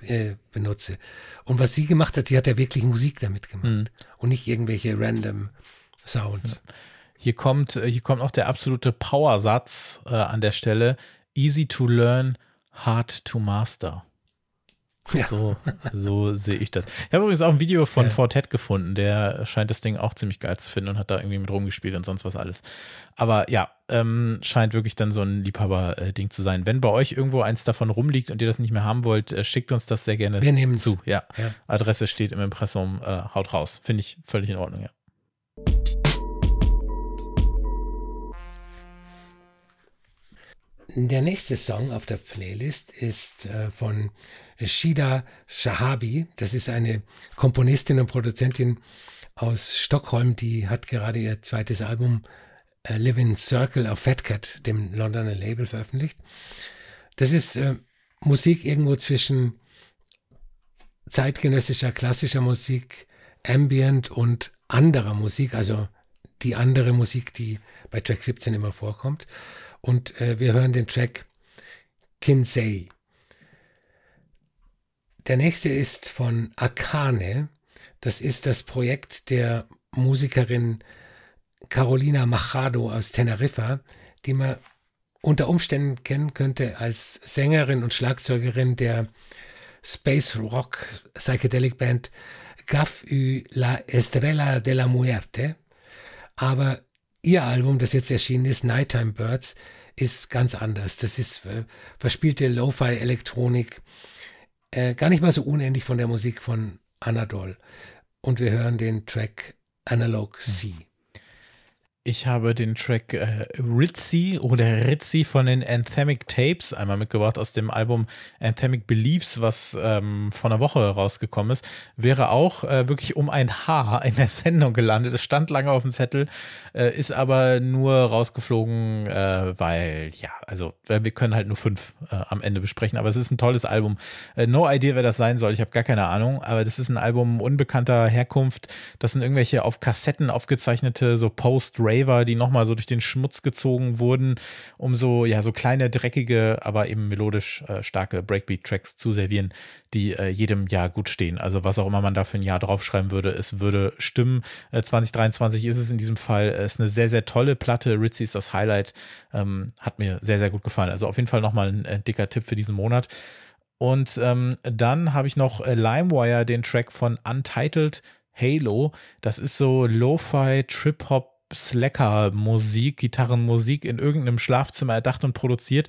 äh, benutze. Und was sie gemacht hat, sie hat ja wirklich Musik damit gemacht mhm. und nicht irgendwelche random Sounds. Ja. Hier kommt, hier kommt noch der absolute Powersatz äh, an der Stelle. Easy to learn, hard to master. Ja. So, so sehe ich das. Ich habe übrigens auch ein Video von ja. Fortet gefunden, der scheint das Ding auch ziemlich geil zu finden und hat da irgendwie mit rumgespielt und sonst was alles. Aber ja, ähm, scheint wirklich dann so ein Liebhaber-Ding zu sein. Wenn bei euch irgendwo eins davon rumliegt und ihr das nicht mehr haben wollt, äh, schickt uns das sehr gerne Wir nehmen zu. Ja. ja. Adresse steht im Impressum, äh, haut raus. Finde ich völlig in Ordnung, ja. Der nächste Song auf der Playlist ist äh, von Shida Shahabi. Das ist eine Komponistin und Produzentin aus Stockholm, die hat gerade ihr zweites Album äh, Living Circle auf Fat Cat, dem Londoner Label, veröffentlicht. Das ist äh, Musik irgendwo zwischen zeitgenössischer klassischer Musik, Ambient und anderer Musik, also die andere Musik, die bei Track 17 immer vorkommt. Und äh, wir hören den Track Kinsey. Der nächste ist von Akane. Das ist das Projekt der Musikerin Carolina Machado aus Teneriffa, die man unter Umständen kennen könnte als Sängerin und Schlagzeugerin der Space Rock Psychedelic Band Gaf y la Estrella de la Muerte. Aber ihr Album, das jetzt erschienen ist, Nighttime Birds, ist ganz anders. Das ist äh, verspielte Lo-Fi-Elektronik, äh, gar nicht mal so unähnlich von der Musik von Anadol. Und wir hören den Track Analog C. Ich habe den Track äh, Ritzy oder Ritzy von den Anthemic Tapes einmal mitgebracht aus dem Album Anthemic Beliefs, was ähm, vor einer Woche rausgekommen ist. Wäre auch äh, wirklich um ein Haar in der Sendung gelandet. Es stand lange auf dem Zettel, äh, ist aber nur rausgeflogen, äh, weil, ja, also wir können halt nur fünf äh, am Ende besprechen. Aber es ist ein tolles Album. Äh, no idea, wer das sein soll. Ich habe gar keine Ahnung. Aber das ist ein Album unbekannter Herkunft. Das sind irgendwelche auf Kassetten aufgezeichnete so Post-Rap Raver, die nochmal so durch den Schmutz gezogen wurden, um so, ja, so kleine, dreckige, aber eben melodisch äh, starke Breakbeat-Tracks zu servieren, die äh, jedem Jahr gut stehen. Also was auch immer man da für ein Jahr draufschreiben würde, es würde stimmen. Äh, 2023 ist es in diesem Fall. Es ist eine sehr, sehr tolle Platte. Ritzy ist das Highlight. Ähm, hat mir sehr, sehr gut gefallen. Also auf jeden Fall nochmal ein äh, dicker Tipp für diesen Monat. Und ähm, dann habe ich noch äh, LimeWire, den Track von Untitled Halo. Das ist so Lo-Fi, Trip-Hop, Slacker-Musik, Gitarrenmusik in irgendeinem Schlafzimmer erdacht und produziert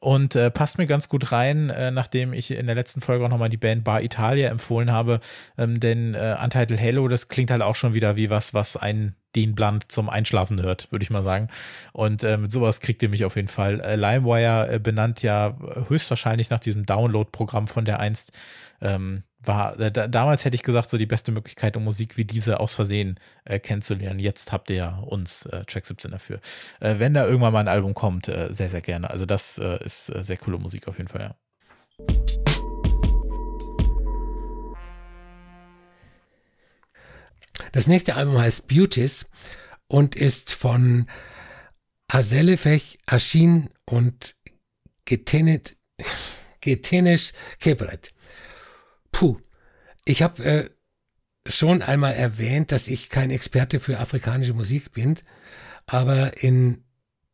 und äh, passt mir ganz gut rein, äh, nachdem ich in der letzten Folge auch nochmal die Band Bar Italia empfohlen habe, ähm, denn äh, Untitled Halo, das klingt halt auch schon wieder wie was, was ein Dean Blunt zum Einschlafen hört, würde ich mal sagen. Und mit sowas kriegt ihr mich auf jeden Fall. Äh, LimeWire äh, benannt ja höchstwahrscheinlich nach diesem Download-Programm von der einst ähm, war, äh, da, damals hätte ich gesagt, so die beste Möglichkeit, um Musik wie diese aus Versehen äh, kennenzulernen. Jetzt habt ihr ja uns äh, Track 17 dafür. Äh, wenn da irgendwann mal ein Album kommt, äh, sehr, sehr gerne. Also das äh, ist äh, sehr coole Musik auf jeden Fall, ja. Das nächste Album heißt Beauties und ist von Azelefech, Ashin und Getenet, Getenisch Kebret. Puh, ich habe äh, schon einmal erwähnt, dass ich kein Experte für afrikanische Musik bin, aber in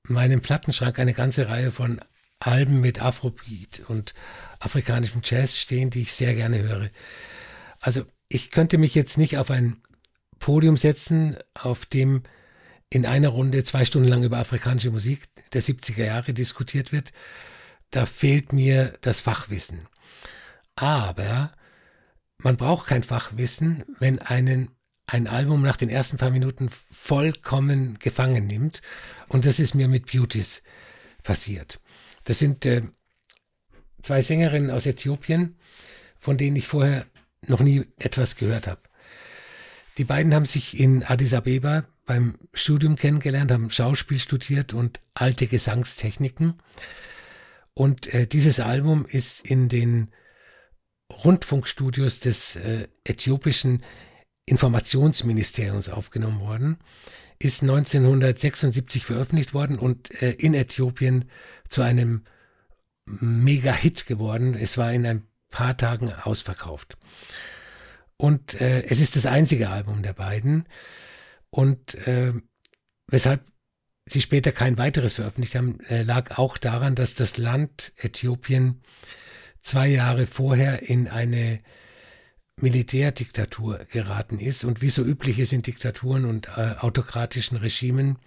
meinem Plattenschrank eine ganze Reihe von Alben mit Afrobeat und afrikanischem Jazz stehen, die ich sehr gerne höre. Also ich könnte mich jetzt nicht auf ein Podium setzen, auf dem in einer Runde zwei Stunden lang über afrikanische Musik der 70er Jahre diskutiert wird. Da fehlt mir das Fachwissen. Aber man braucht kein Fachwissen, wenn einen ein Album nach den ersten paar Minuten vollkommen gefangen nimmt. Und das ist mir mit Beauties passiert. Das sind äh, zwei Sängerinnen aus Äthiopien, von denen ich vorher noch nie etwas gehört habe. Die beiden haben sich in Addis Abeba beim Studium kennengelernt, haben Schauspiel studiert und alte Gesangstechniken. Und äh, dieses Album ist in den Rundfunkstudios des äh, äthiopischen Informationsministeriums aufgenommen worden, ist 1976 veröffentlicht worden und äh, in Äthiopien zu einem Mega-Hit geworden. Es war in ein paar Tagen ausverkauft. Und äh, es ist das einzige Album der beiden. Und äh, weshalb sie später kein weiteres veröffentlicht haben, äh, lag auch daran, dass das Land Äthiopien zwei Jahre vorher in eine Militärdiktatur geraten ist. Und wie so üblich ist in Diktaturen und äh, autokratischen Regimen,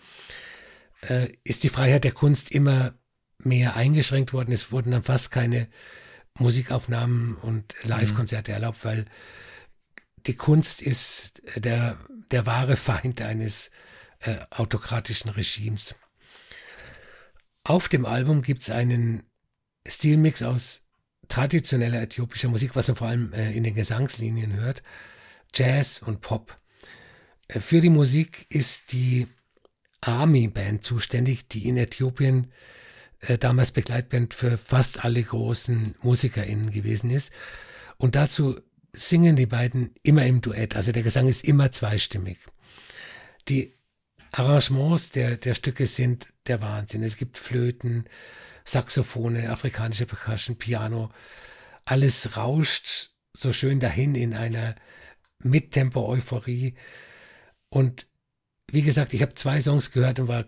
äh, ist die Freiheit der Kunst immer mehr eingeschränkt worden. Es wurden dann fast keine Musikaufnahmen und Live-Konzerte mhm. erlaubt, weil die Kunst ist der, der wahre Feind eines äh, autokratischen Regimes. Auf dem Album gibt es einen Stilmix aus traditioneller äthiopischer Musik, was man vor allem äh, in den Gesangslinien hört, Jazz und Pop. Äh, für die Musik ist die Army Band zuständig, die in Äthiopien äh, damals Begleitband für fast alle großen MusikerInnen gewesen ist. Und dazu singen die beiden immer im Duett. Also der Gesang ist immer zweistimmig. Die Arrangements der, der Stücke sind der Wahnsinn. Es gibt Flöten, Saxophone, afrikanische Percussion, Piano. Alles rauscht so schön dahin in einer Mittempo-Euphorie. Und wie gesagt, ich habe zwei Songs gehört und war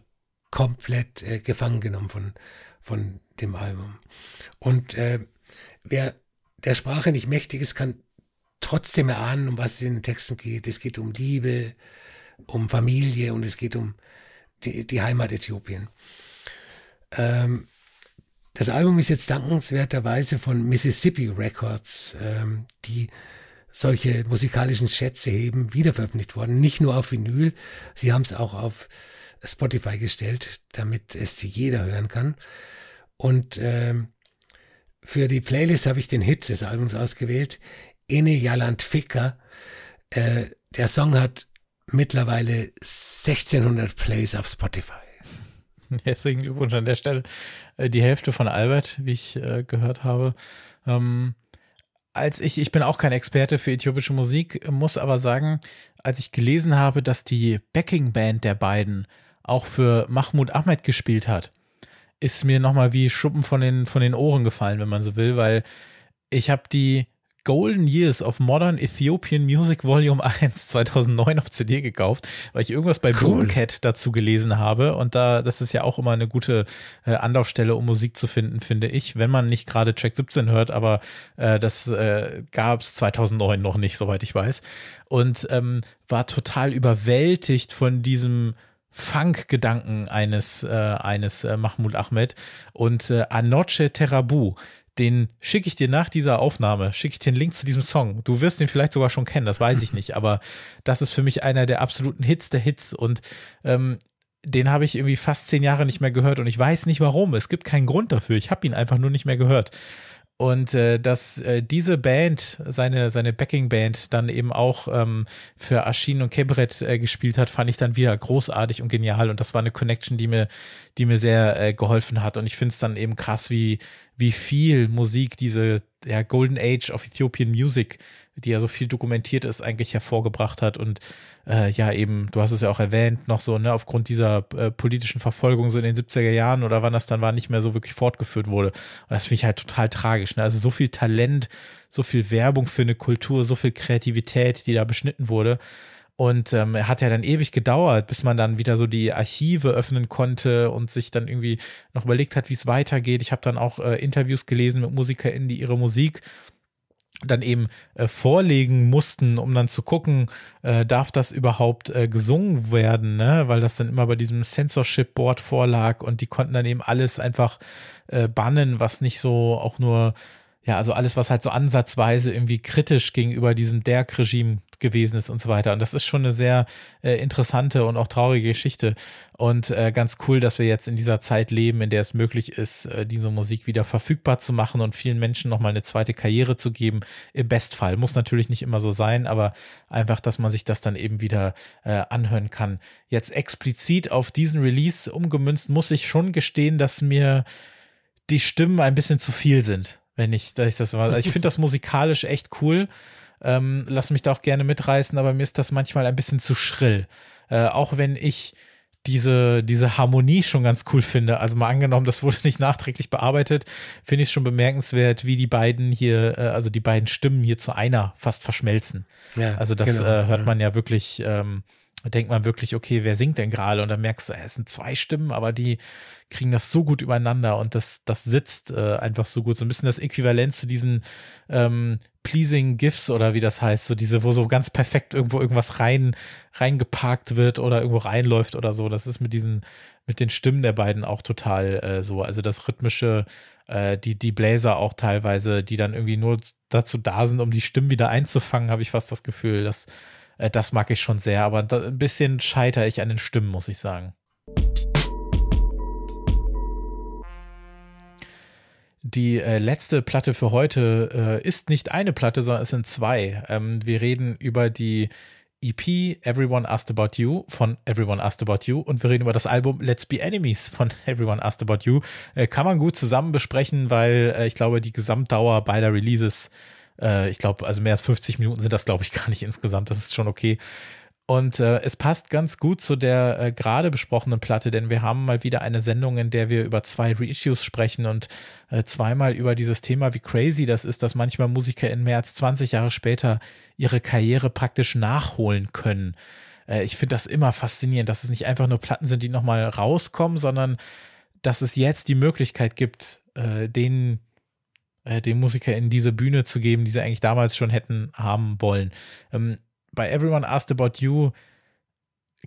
komplett äh, gefangen genommen von, von dem Album. Und äh, wer der Sprache nicht mächtig ist, kann trotzdem erahnen, um was es in den Texten geht. Es geht um Liebe, um Familie und es geht um die, die Heimat Äthiopien. Ähm, das Album ist jetzt dankenswerterweise von Mississippi Records, ähm, die solche musikalischen Schätze heben, wieder veröffentlicht worden. Nicht nur auf Vinyl, sie haben es auch auf Spotify gestellt, damit es jeder hören kann. Und ähm, für die Playlist habe ich den Hit des Albums ausgewählt, Ene Jaland Fika. Äh, der Song hat mittlerweile 1600 Plays auf Spotify. Herzlichen Glückwunsch an der Stelle. Äh, die Hälfte von Albert, wie ich äh, gehört habe. Ähm, als ich, ich bin auch kein Experte für äthiopische Musik, muss aber sagen, als ich gelesen habe, dass die Backing Band der beiden auch für Mahmoud Ahmed gespielt hat, ist mir nochmal wie Schuppen von den, von den Ohren gefallen, wenn man so will, weil ich habe die Golden Years of Modern Ethiopian Music Volume 1 2009 auf CD gekauft, weil ich irgendwas bei cool. Boomcat dazu gelesen habe. Und da das ist ja auch immer eine gute äh, Anlaufstelle, um Musik zu finden, finde ich, wenn man nicht gerade Track 17 hört, aber äh, das äh, gab es 2009 noch nicht, soweit ich weiß. Und ähm, war total überwältigt von diesem Funk-Gedanken eines, äh, eines äh, Mahmoud Ahmed. Und äh, Anoche Terabu den schicke ich dir nach dieser Aufnahme, schicke ich dir einen Link zu diesem Song. Du wirst den vielleicht sogar schon kennen, das weiß ich nicht, aber das ist für mich einer der absoluten Hits der Hits und ähm, den habe ich irgendwie fast zehn Jahre nicht mehr gehört und ich weiß nicht warum. Es gibt keinen Grund dafür. Ich habe ihn einfach nur nicht mehr gehört. Und äh, dass äh, diese Band, seine, seine Backing-Band, dann eben auch ähm, für Aschin und Kebret äh, gespielt hat, fand ich dann wieder großartig und genial. Und das war eine Connection, die mir, die mir sehr äh, geholfen hat. Und ich finde es dann eben krass, wie, wie viel Musik diese ja, Golden Age of Ethiopian Music, die ja so viel dokumentiert ist, eigentlich hervorgebracht hat. Und äh, ja eben, du hast es ja auch erwähnt, noch so, ne, aufgrund dieser äh, politischen Verfolgung so in den 70er Jahren oder wann das dann war, nicht mehr so wirklich fortgeführt wurde. Und das finde ich halt total tragisch. Ne? Also so viel Talent, so viel Werbung für eine Kultur, so viel Kreativität, die da beschnitten wurde. Und ähm, hat ja dann ewig gedauert, bis man dann wieder so die Archive öffnen konnte und sich dann irgendwie noch überlegt hat, wie es weitergeht. Ich habe dann auch äh, Interviews gelesen mit MusikerInnen, die ihre Musik dann eben äh, vorlegen mussten, um dann zu gucken, äh, darf das überhaupt äh, gesungen werden, ne? weil das dann immer bei diesem Censorship Board vorlag und die konnten dann eben alles einfach äh, bannen, was nicht so auch nur ja, also alles, was halt so ansatzweise irgendwie kritisch gegenüber diesem Derg-Regime gewesen ist und so weiter. Und das ist schon eine sehr äh, interessante und auch traurige Geschichte. Und äh, ganz cool, dass wir jetzt in dieser Zeit leben, in der es möglich ist, äh, diese Musik wieder verfügbar zu machen und vielen Menschen nochmal eine zweite Karriere zu geben. Im Bestfall. Muss natürlich nicht immer so sein, aber einfach, dass man sich das dann eben wieder äh, anhören kann. Jetzt explizit auf diesen Release umgemünzt, muss ich schon gestehen, dass mir die Stimmen ein bisschen zu viel sind wenn ich, dass ich das mal. Also ich finde das musikalisch echt cool. Ähm, lass mich da auch gerne mitreißen, aber mir ist das manchmal ein bisschen zu schrill. Äh, auch wenn ich diese, diese Harmonie schon ganz cool finde. Also mal angenommen, das wurde nicht nachträglich bearbeitet, finde ich es schon bemerkenswert, wie die beiden hier, äh, also die beiden Stimmen hier zu einer fast verschmelzen. Ja, also das genau, äh, hört man ja wirklich, ähm, denkt man wirklich, okay, wer singt denn gerade? Und dann merkst du, es sind zwei Stimmen, aber die kriegen das so gut übereinander und das, das sitzt äh, einfach so gut. So ein bisschen das Äquivalent zu diesen ähm, Pleasing GIFs oder wie das heißt, so diese, wo so ganz perfekt irgendwo irgendwas rein, reingeparkt wird oder irgendwo reinläuft oder so. Das ist mit diesen, mit den Stimmen der beiden auch total äh, so. Also das rhythmische, äh, die, die Bläser auch teilweise, die dann irgendwie nur dazu da sind, um die Stimmen wieder einzufangen, habe ich fast das Gefühl, dass äh, das mag ich schon sehr, aber da, ein bisschen scheitere ich an den Stimmen, muss ich sagen. Die äh, letzte Platte für heute äh, ist nicht eine Platte, sondern es sind zwei. Ähm, wir reden über die EP Everyone Asked About You von Everyone Asked About You und wir reden über das Album Let's Be Enemies von Everyone Asked About You. Äh, kann man gut zusammen besprechen, weil äh, ich glaube, die Gesamtdauer beider Releases, äh, ich glaube, also mehr als 50 Minuten sind das, glaube ich, gar nicht insgesamt. Das ist schon okay. Und äh, es passt ganz gut zu der äh, gerade besprochenen Platte, denn wir haben mal wieder eine Sendung, in der wir über zwei Reissues sprechen und äh, zweimal über dieses Thema, wie crazy das ist, dass manchmal Musiker in mehr als 20 Jahre später ihre Karriere praktisch nachholen können. Äh, ich finde das immer faszinierend, dass es nicht einfach nur Platten sind, die nochmal rauskommen, sondern dass es jetzt die Möglichkeit gibt, äh, den äh, den Musiker in diese Bühne zu geben, die sie eigentlich damals schon hätten haben wollen. Ähm, bei Everyone Asked About You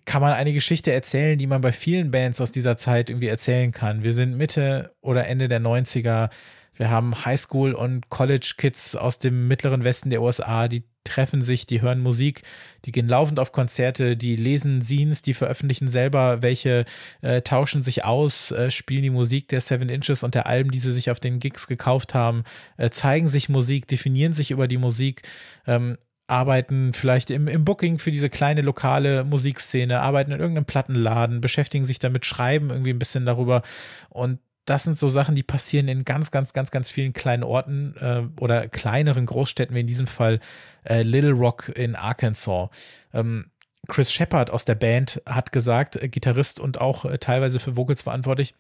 kann man eine Geschichte erzählen, die man bei vielen Bands aus dieser Zeit irgendwie erzählen kann. Wir sind Mitte oder Ende der 90er. Wir haben Highschool- und College-Kids aus dem mittleren Westen der USA, die treffen sich, die hören Musik, die gehen laufend auf Konzerte, die lesen Scenes, die veröffentlichen selber welche, äh, tauschen sich aus, äh, spielen die Musik der Seven Inches und der Alben, die sie sich auf den Gigs gekauft haben, äh, zeigen sich Musik, definieren sich über die Musik. Ähm, arbeiten vielleicht im, im Booking für diese kleine lokale Musikszene, arbeiten in irgendeinem Plattenladen, beschäftigen sich damit, schreiben irgendwie ein bisschen darüber. Und das sind so Sachen, die passieren in ganz, ganz, ganz, ganz vielen kleinen Orten äh, oder kleineren Großstädten, wie in diesem Fall äh, Little Rock in Arkansas. Ähm, Chris Shepard aus der Band hat gesagt, äh, Gitarrist und auch äh, teilweise für Vocals verantwortlich,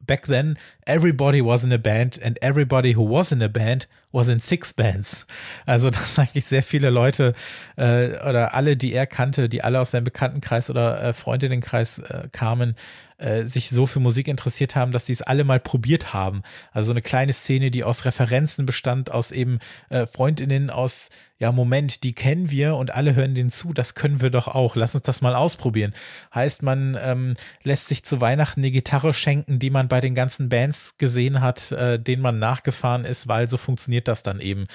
back then everybody was in a band and everybody who was in a band was in six bands. Also dass eigentlich sehr viele Leute äh, oder alle, die er kannte, die alle aus seinem Bekanntenkreis oder äh, Freundinnenkreis äh, kamen, äh, sich so für Musik interessiert haben, dass sie es alle mal probiert haben. Also so eine kleine Szene, die aus Referenzen bestand, aus eben äh, Freundinnen aus, ja, Moment, die kennen wir und alle hören denen zu, das können wir doch auch. Lass uns das mal ausprobieren. Heißt, man ähm, lässt sich zu Weihnachten eine Gitarre schenken, die man bei den ganzen Bands gesehen hat, äh, denen man nachgefahren ist, weil so funktioniert das dann eben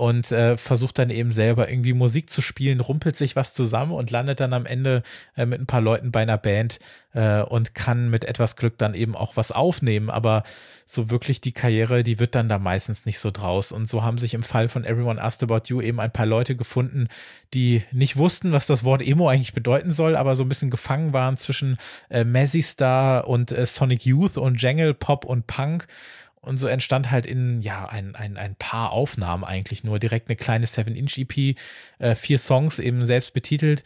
und äh, versucht dann eben selber irgendwie Musik zu spielen, rumpelt sich was zusammen und landet dann am Ende äh, mit ein paar Leuten bei einer Band äh, und kann mit etwas Glück dann eben auch was aufnehmen. Aber so wirklich die Karriere, die wird dann da meistens nicht so draus. Und so haben sich im Fall von Everyone Asked About You eben ein paar Leute gefunden, die nicht wussten, was das Wort Emo eigentlich bedeuten soll, aber so ein bisschen gefangen waren zwischen äh, Mazzy Star und äh, Sonic Youth und Jangle, Pop und Punk und so entstand halt in, ja, ein, ein, ein paar Aufnahmen eigentlich nur, direkt eine kleine 7-Inch-EP, äh, vier Songs eben selbst betitelt.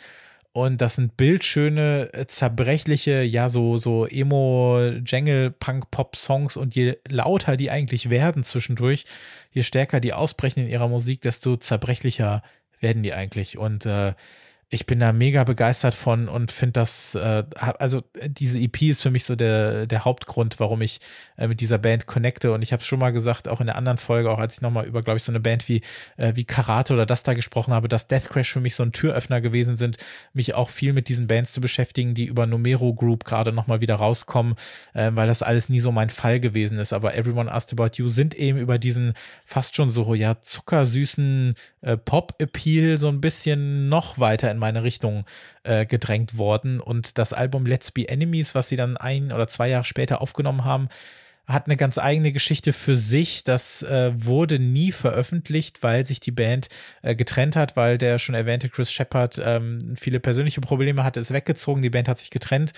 Und das sind bildschöne, äh, zerbrechliche, ja, so, so Emo, Jangle, Punk, Pop-Songs. Und je lauter die eigentlich werden zwischendurch, je stärker die ausbrechen in ihrer Musik, desto zerbrechlicher werden die eigentlich. Und äh, ich bin da mega begeistert von und finde das, äh, also diese EP ist für mich so der, der Hauptgrund, warum ich äh, mit dieser Band connecte. Und ich habe es schon mal gesagt, auch in der anderen Folge, auch als ich nochmal über, glaube ich, so eine Band wie, äh, wie Karate oder das da gesprochen habe, dass Death Crash für mich so ein Türöffner gewesen sind, mich auch viel mit diesen Bands zu beschäftigen, die über Numero Group gerade nochmal wieder rauskommen, äh, weil das alles nie so mein Fall gewesen ist. Aber Everyone Asked About You sind eben über diesen fast schon so, ja, zuckersüßen äh, Pop-Appeal so ein bisschen noch weiter in meine Richtung äh, gedrängt worden. Und das Album Let's Be Enemies, was sie dann ein oder zwei Jahre später aufgenommen haben, hat eine ganz eigene Geschichte für sich. Das äh, wurde nie veröffentlicht, weil sich die Band äh, getrennt hat, weil der schon erwähnte Chris Shepard ähm, viele persönliche Probleme hatte, ist weggezogen, die Band hat sich getrennt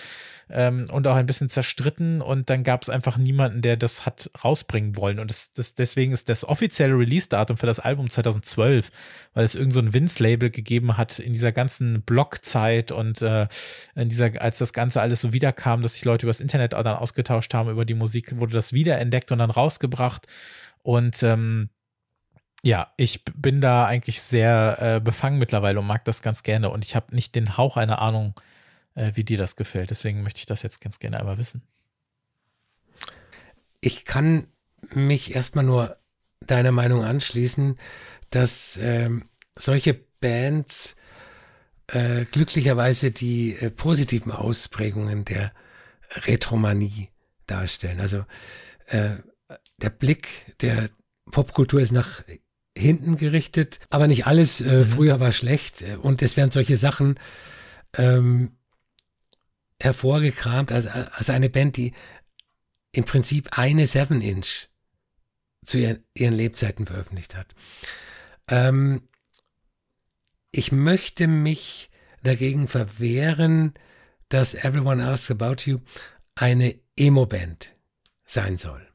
ähm, und auch ein bisschen zerstritten und dann gab es einfach niemanden, der das hat rausbringen wollen und das, das, deswegen ist das offizielle Release-Datum für das Album 2012, weil es irgend so Vince-Label gegeben hat in dieser ganzen Blog-Zeit und äh, in dieser, als das Ganze alles so wiederkam, dass sich Leute übers Internet dann ausgetauscht haben über die Musik, wurde das wiederentdeckt und dann rausgebracht und ähm, ja, ich bin da eigentlich sehr äh, befangen mittlerweile und mag das ganz gerne. Und ich habe nicht den Hauch einer Ahnung, äh, wie dir das gefällt. Deswegen möchte ich das jetzt ganz gerne einmal wissen. Ich kann mich erstmal nur deiner Meinung anschließen, dass ähm, solche Bands äh, glücklicherweise die äh, positiven Ausprägungen der Retromanie darstellen. Also äh, der Blick der Popkultur ist nach hinten gerichtet, aber nicht alles äh, mhm. früher war schlecht und es werden solche Sachen ähm, hervorgekramt, als, als eine Band, die im Prinzip eine Seven Inch zu ihren, ihren Lebzeiten veröffentlicht hat. Ähm, ich möchte mich dagegen verwehren, dass Everyone Asks About You eine Emo-Band sein soll.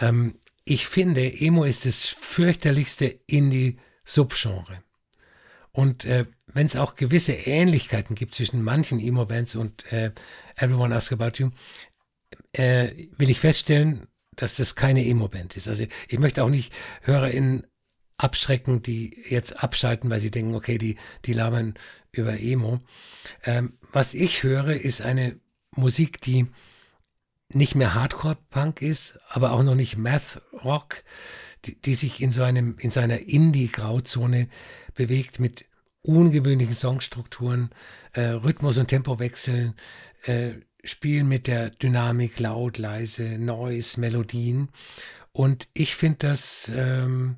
Ähm, ich finde, Emo ist das fürchterlichste Indie-Subgenre. Und äh, wenn es auch gewisse Ähnlichkeiten gibt zwischen manchen Emo-Bands und äh, Everyone Ask About You, äh, will ich feststellen, dass das keine Emo-Band ist. Also ich möchte auch nicht HörerInnen abschrecken, die jetzt abschalten, weil sie denken, okay, die, die labern über Emo. Ähm, was ich höre, ist eine Musik, die nicht mehr Hardcore-Punk ist, aber auch noch nicht Math-Rock, die, die sich in so einem, in so einer Indie-Grauzone bewegt mit ungewöhnlichen Songstrukturen, äh, Rhythmus- und Tempowechseln, äh, spielen mit der Dynamik laut, leise, Noise, Melodien. Und ich finde das ähm,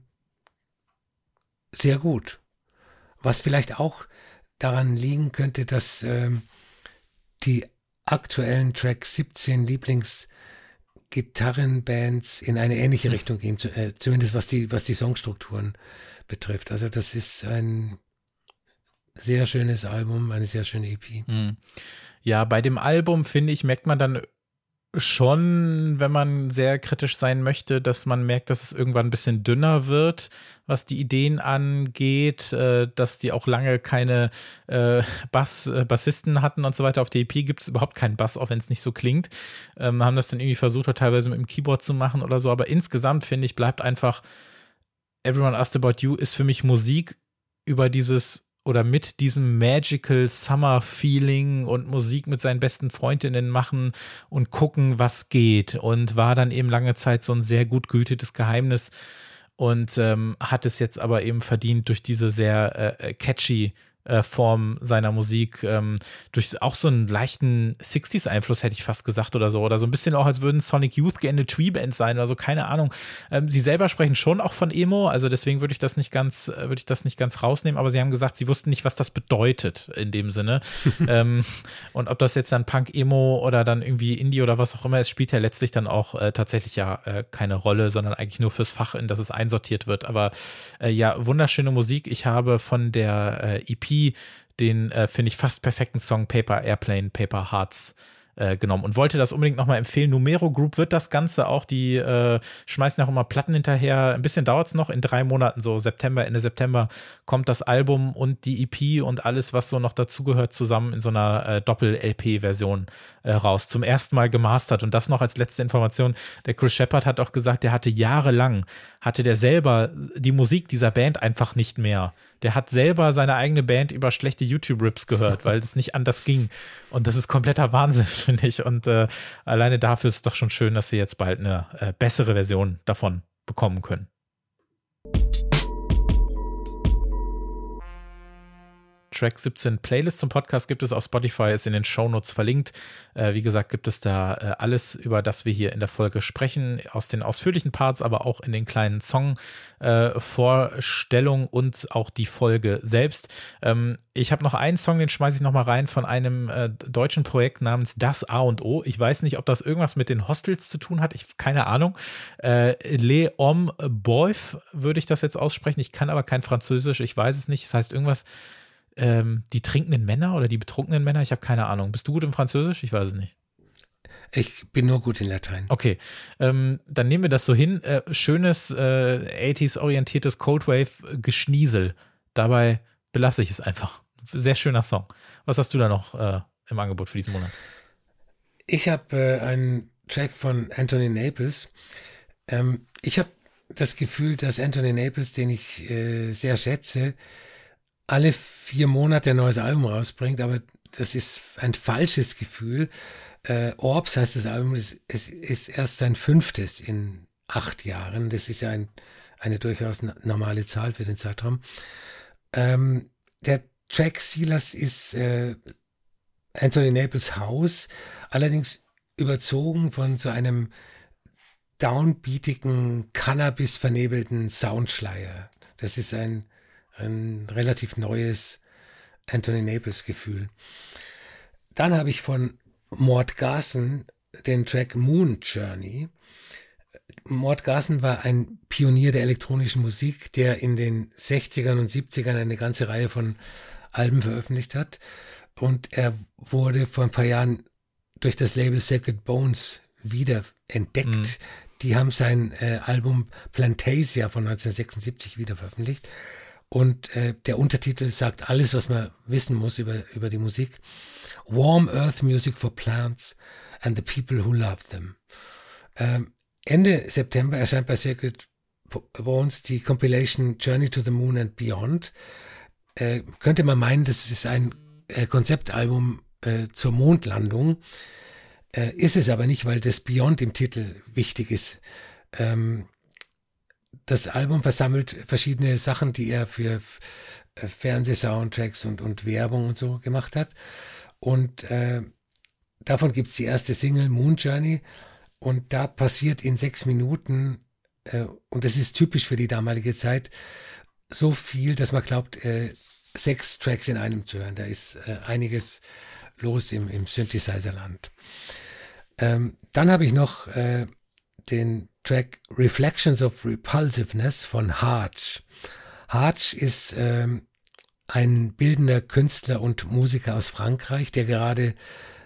sehr gut. Was vielleicht auch daran liegen könnte, dass ähm, die aktuellen Track 17 Lieblings Gitarrenbands in eine ähnliche Richtung gehen, zu, äh, zumindest was die, was die Songstrukturen betrifft. Also das ist ein sehr schönes Album, eine sehr schöne EP. Hm. Ja, bei dem Album finde ich, merkt man dann schon, wenn man sehr kritisch sein möchte, dass man merkt, dass es irgendwann ein bisschen dünner wird, was die Ideen angeht, äh, dass die auch lange keine äh, Bass, äh, Bassisten hatten und so weiter. Auf der EP gibt es überhaupt keinen Bass, auch wenn es nicht so klingt. Ähm, haben das dann irgendwie versucht, teilweise mit dem Keyboard zu machen oder so. Aber insgesamt finde ich, bleibt einfach Everyone Asked About You ist für mich Musik über dieses oder mit diesem Magical Summer Feeling und Musik mit seinen besten Freundinnen machen und gucken, was geht. Und war dann eben lange Zeit so ein sehr gut gehütetes Geheimnis und ähm, hat es jetzt aber eben verdient durch diese sehr äh, catchy äh, Form seiner Musik, ähm, durch auch so einen leichten 60s-Einfluss, hätte ich fast gesagt, oder so. Oder so ein bisschen auch, als würden Sonic Youth gerne eine Tree-Band sein oder so, keine Ahnung. Ähm, sie selber sprechen schon auch von Emo, also deswegen würde ich das nicht ganz, äh, würde ich das nicht ganz rausnehmen, aber sie haben gesagt, sie wussten nicht, was das bedeutet in dem Sinne. ähm, und ob das jetzt dann Punk-Emo oder dann irgendwie Indie oder was auch immer ist, spielt ja letztlich dann auch äh, tatsächlich ja äh, keine Rolle, sondern eigentlich nur fürs Fach, in das es einsortiert wird. Aber äh, ja, wunderschöne Musik. Ich habe von der äh, EP den, äh, finde ich, fast perfekten Song Paper Airplane, Paper Hearts äh, genommen und wollte das unbedingt nochmal empfehlen. Numero Group wird das Ganze auch, die äh, schmeißen auch immer Platten hinterher. Ein bisschen dauert es noch, in drei Monaten, so September, Ende September, kommt das Album und die EP und alles, was so noch dazugehört, zusammen in so einer äh, Doppel-LP-Version äh, raus. Zum ersten Mal gemastert und das noch als letzte Information. Der Chris Shepard hat auch gesagt, der hatte jahrelang, hatte der selber die Musik dieser Band einfach nicht mehr. Der hat selber seine eigene Band über schlechte YouTube-Rips gehört, weil es nicht anders ging. Und das ist kompletter Wahnsinn, finde ich. Und äh, alleine dafür ist es doch schon schön, dass sie jetzt bald eine äh, bessere Version davon bekommen können. Track 17 Playlist zum Podcast gibt es auf Spotify, ist in den Shownotes verlinkt. Äh, wie gesagt, gibt es da äh, alles, über das wir hier in der Folge sprechen, aus den ausführlichen Parts, aber auch in den kleinen Song-Vorstellungen äh, und auch die Folge selbst. Ähm, ich habe noch einen Song, den schmeiße ich noch mal rein von einem äh, deutschen Projekt namens Das A und O. Ich weiß nicht, ob das irgendwas mit den Hostels zu tun hat. Ich keine Ahnung. Äh, Le Homme Boif würde ich das jetzt aussprechen. Ich kann aber kein Französisch. Ich weiß es nicht. Es heißt irgendwas ähm, die trinkenden Männer oder die betrunkenen Männer? Ich habe keine Ahnung. Bist du gut im Französisch? Ich weiß es nicht. Ich bin nur gut in Latein. Okay, ähm, dann nehmen wir das so hin. Äh, schönes äh, 80s-orientiertes Coldwave-Geschniesel. Dabei belasse ich es einfach. Sehr schöner Song. Was hast du da noch äh, im Angebot für diesen Monat? Ich habe äh, einen Track von Anthony Naples. Ähm, ich habe das Gefühl, dass Anthony Naples, den ich äh, sehr schätze, alle vier Monate ein neues Album rausbringt, aber das ist ein falsches Gefühl. Äh, Orbs heißt das Album, es, es ist erst sein fünftes in acht Jahren. Das ist ja ein, eine durchaus normale Zahl für den Zeitraum. Ähm, der Track Silas ist äh, Anthony Naples Haus, allerdings überzogen von so einem downbeatigen, Cannabis-vernebelten Soundschleier. Das ist ein ein relativ neues Anthony Naples Gefühl. Dann habe ich von Mort Garson den Track Moon Journey. Mort Garson war ein Pionier der elektronischen Musik, der in den 60ern und 70ern eine ganze Reihe von Alben veröffentlicht hat. Und er wurde vor ein paar Jahren durch das Label Sacred Bones wieder entdeckt. Mhm. Die haben sein äh, Album Plantasia von 1976 wieder veröffentlicht. Und äh, der Untertitel sagt alles, was man wissen muss über, über die Musik. Warm Earth Music for Plants and the People Who Love Them. Ähm, Ende September erscheint bei Sacred Bones die Compilation Journey to the Moon and Beyond. Äh, könnte man meinen, das ist ein äh, Konzeptalbum äh, zur Mondlandung. Äh, ist es aber nicht, weil das Beyond im Titel wichtig ist. Ähm, das Album versammelt verschiedene Sachen, die er für äh, Fernsehsoundtracks und, und Werbung und so gemacht hat. Und äh, davon gibt es die erste Single Moon Journey. Und da passiert in sechs Minuten, äh, und das ist typisch für die damalige Zeit, so viel, dass man glaubt, äh, sechs Tracks in einem zu hören. Da ist äh, einiges los im, im Synthesizer-Land. Ähm, dann habe ich noch äh, den Track Reflections of Repulsiveness von Harch. Harch ist ähm, ein bildender Künstler und Musiker aus Frankreich, der gerade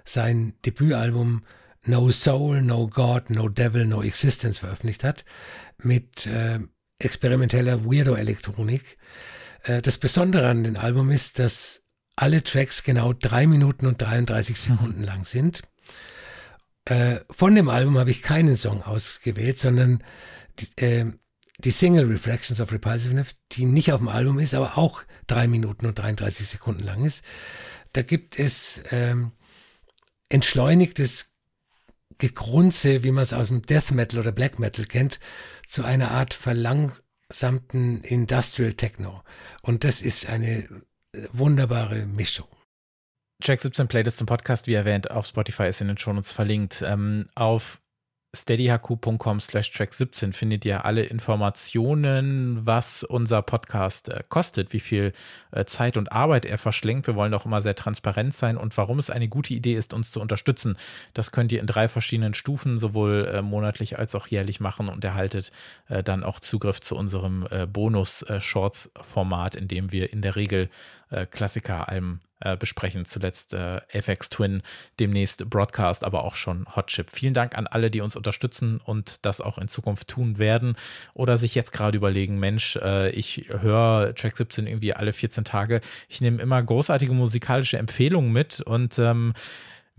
sein Debütalbum No Soul, No God, No Devil, No Existence veröffentlicht hat, mit äh, experimenteller Weirdo-Elektronik. Äh, das Besondere an dem Album ist, dass alle Tracks genau drei Minuten und 33 Sekunden lang sind. Äh, von dem Album habe ich keinen Song ausgewählt, sondern die, äh, die Single Reflections of Repulsiveness, die nicht auf dem Album ist, aber auch drei Minuten und 33 Sekunden lang ist. Da gibt es ähm, entschleunigtes Gegrunze, wie man es aus dem Death Metal oder Black Metal kennt, zu einer Art verlangsamten Industrial Techno. Und das ist eine äh, wunderbare Mischung. Track 17 Playlist zum Podcast, wie erwähnt, auf Spotify ist in den Shownotes verlinkt. Ähm, auf steadyhq.com slash track 17 findet ihr alle Informationen, was unser Podcast äh, kostet, wie viel äh, Zeit und Arbeit er verschlingt. Wir wollen auch immer sehr transparent sein und warum es eine gute Idee ist, uns zu unterstützen. Das könnt ihr in drei verschiedenen Stufen, sowohl äh, monatlich als auch jährlich machen und erhaltet äh, dann auch Zugriff zu unserem äh, Bonus-Shorts-Format, in dem wir in der Regel äh, Klassiker-Alben äh, besprechen. Zuletzt äh, FX Twin, demnächst Broadcast, aber auch schon Hot Chip. Vielen Dank an alle, die uns unterstützen und das auch in Zukunft tun werden oder sich jetzt gerade überlegen, Mensch, äh, ich höre Track 17 irgendwie alle 14 Tage. Ich nehme immer großartige musikalische Empfehlungen mit und ähm,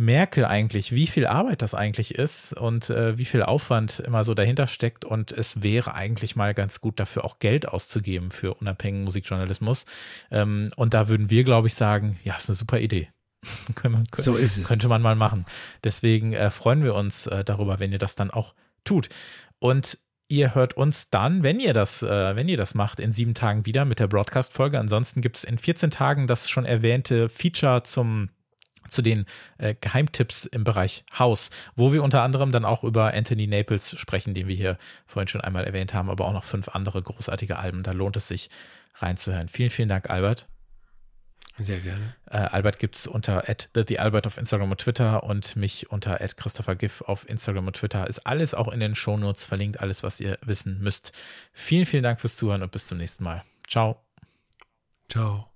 merke eigentlich, wie viel Arbeit das eigentlich ist und äh, wie viel Aufwand immer so dahinter steckt. Und es wäre eigentlich mal ganz gut, dafür auch Geld auszugeben für unabhängigen Musikjournalismus. Ähm, und da würden wir, glaube ich, sagen, ja, ist eine super Idee. so ist es. Könnte man mal machen. Deswegen äh, freuen wir uns äh, darüber, wenn ihr das dann auch tut. Und ihr hört uns dann, wenn ihr das, äh, wenn ihr das macht, in sieben Tagen wieder mit der Broadcast-Folge. Ansonsten gibt es in 14 Tagen das schon erwähnte Feature zum zu den äh, Geheimtipps im Bereich Haus, wo wir unter anderem dann auch über Anthony Naples sprechen, den wir hier vorhin schon einmal erwähnt haben, aber auch noch fünf andere großartige Alben. Da lohnt es sich reinzuhören. Vielen, vielen Dank, Albert. Sehr gerne. Äh, Albert gibt's unter @thealbert auf Instagram und Twitter und mich unter @christophergiff auf Instagram und Twitter. Ist alles auch in den Shownotes verlinkt, alles, was ihr wissen müsst. Vielen, vielen Dank fürs Zuhören und bis zum nächsten Mal. Ciao. Ciao.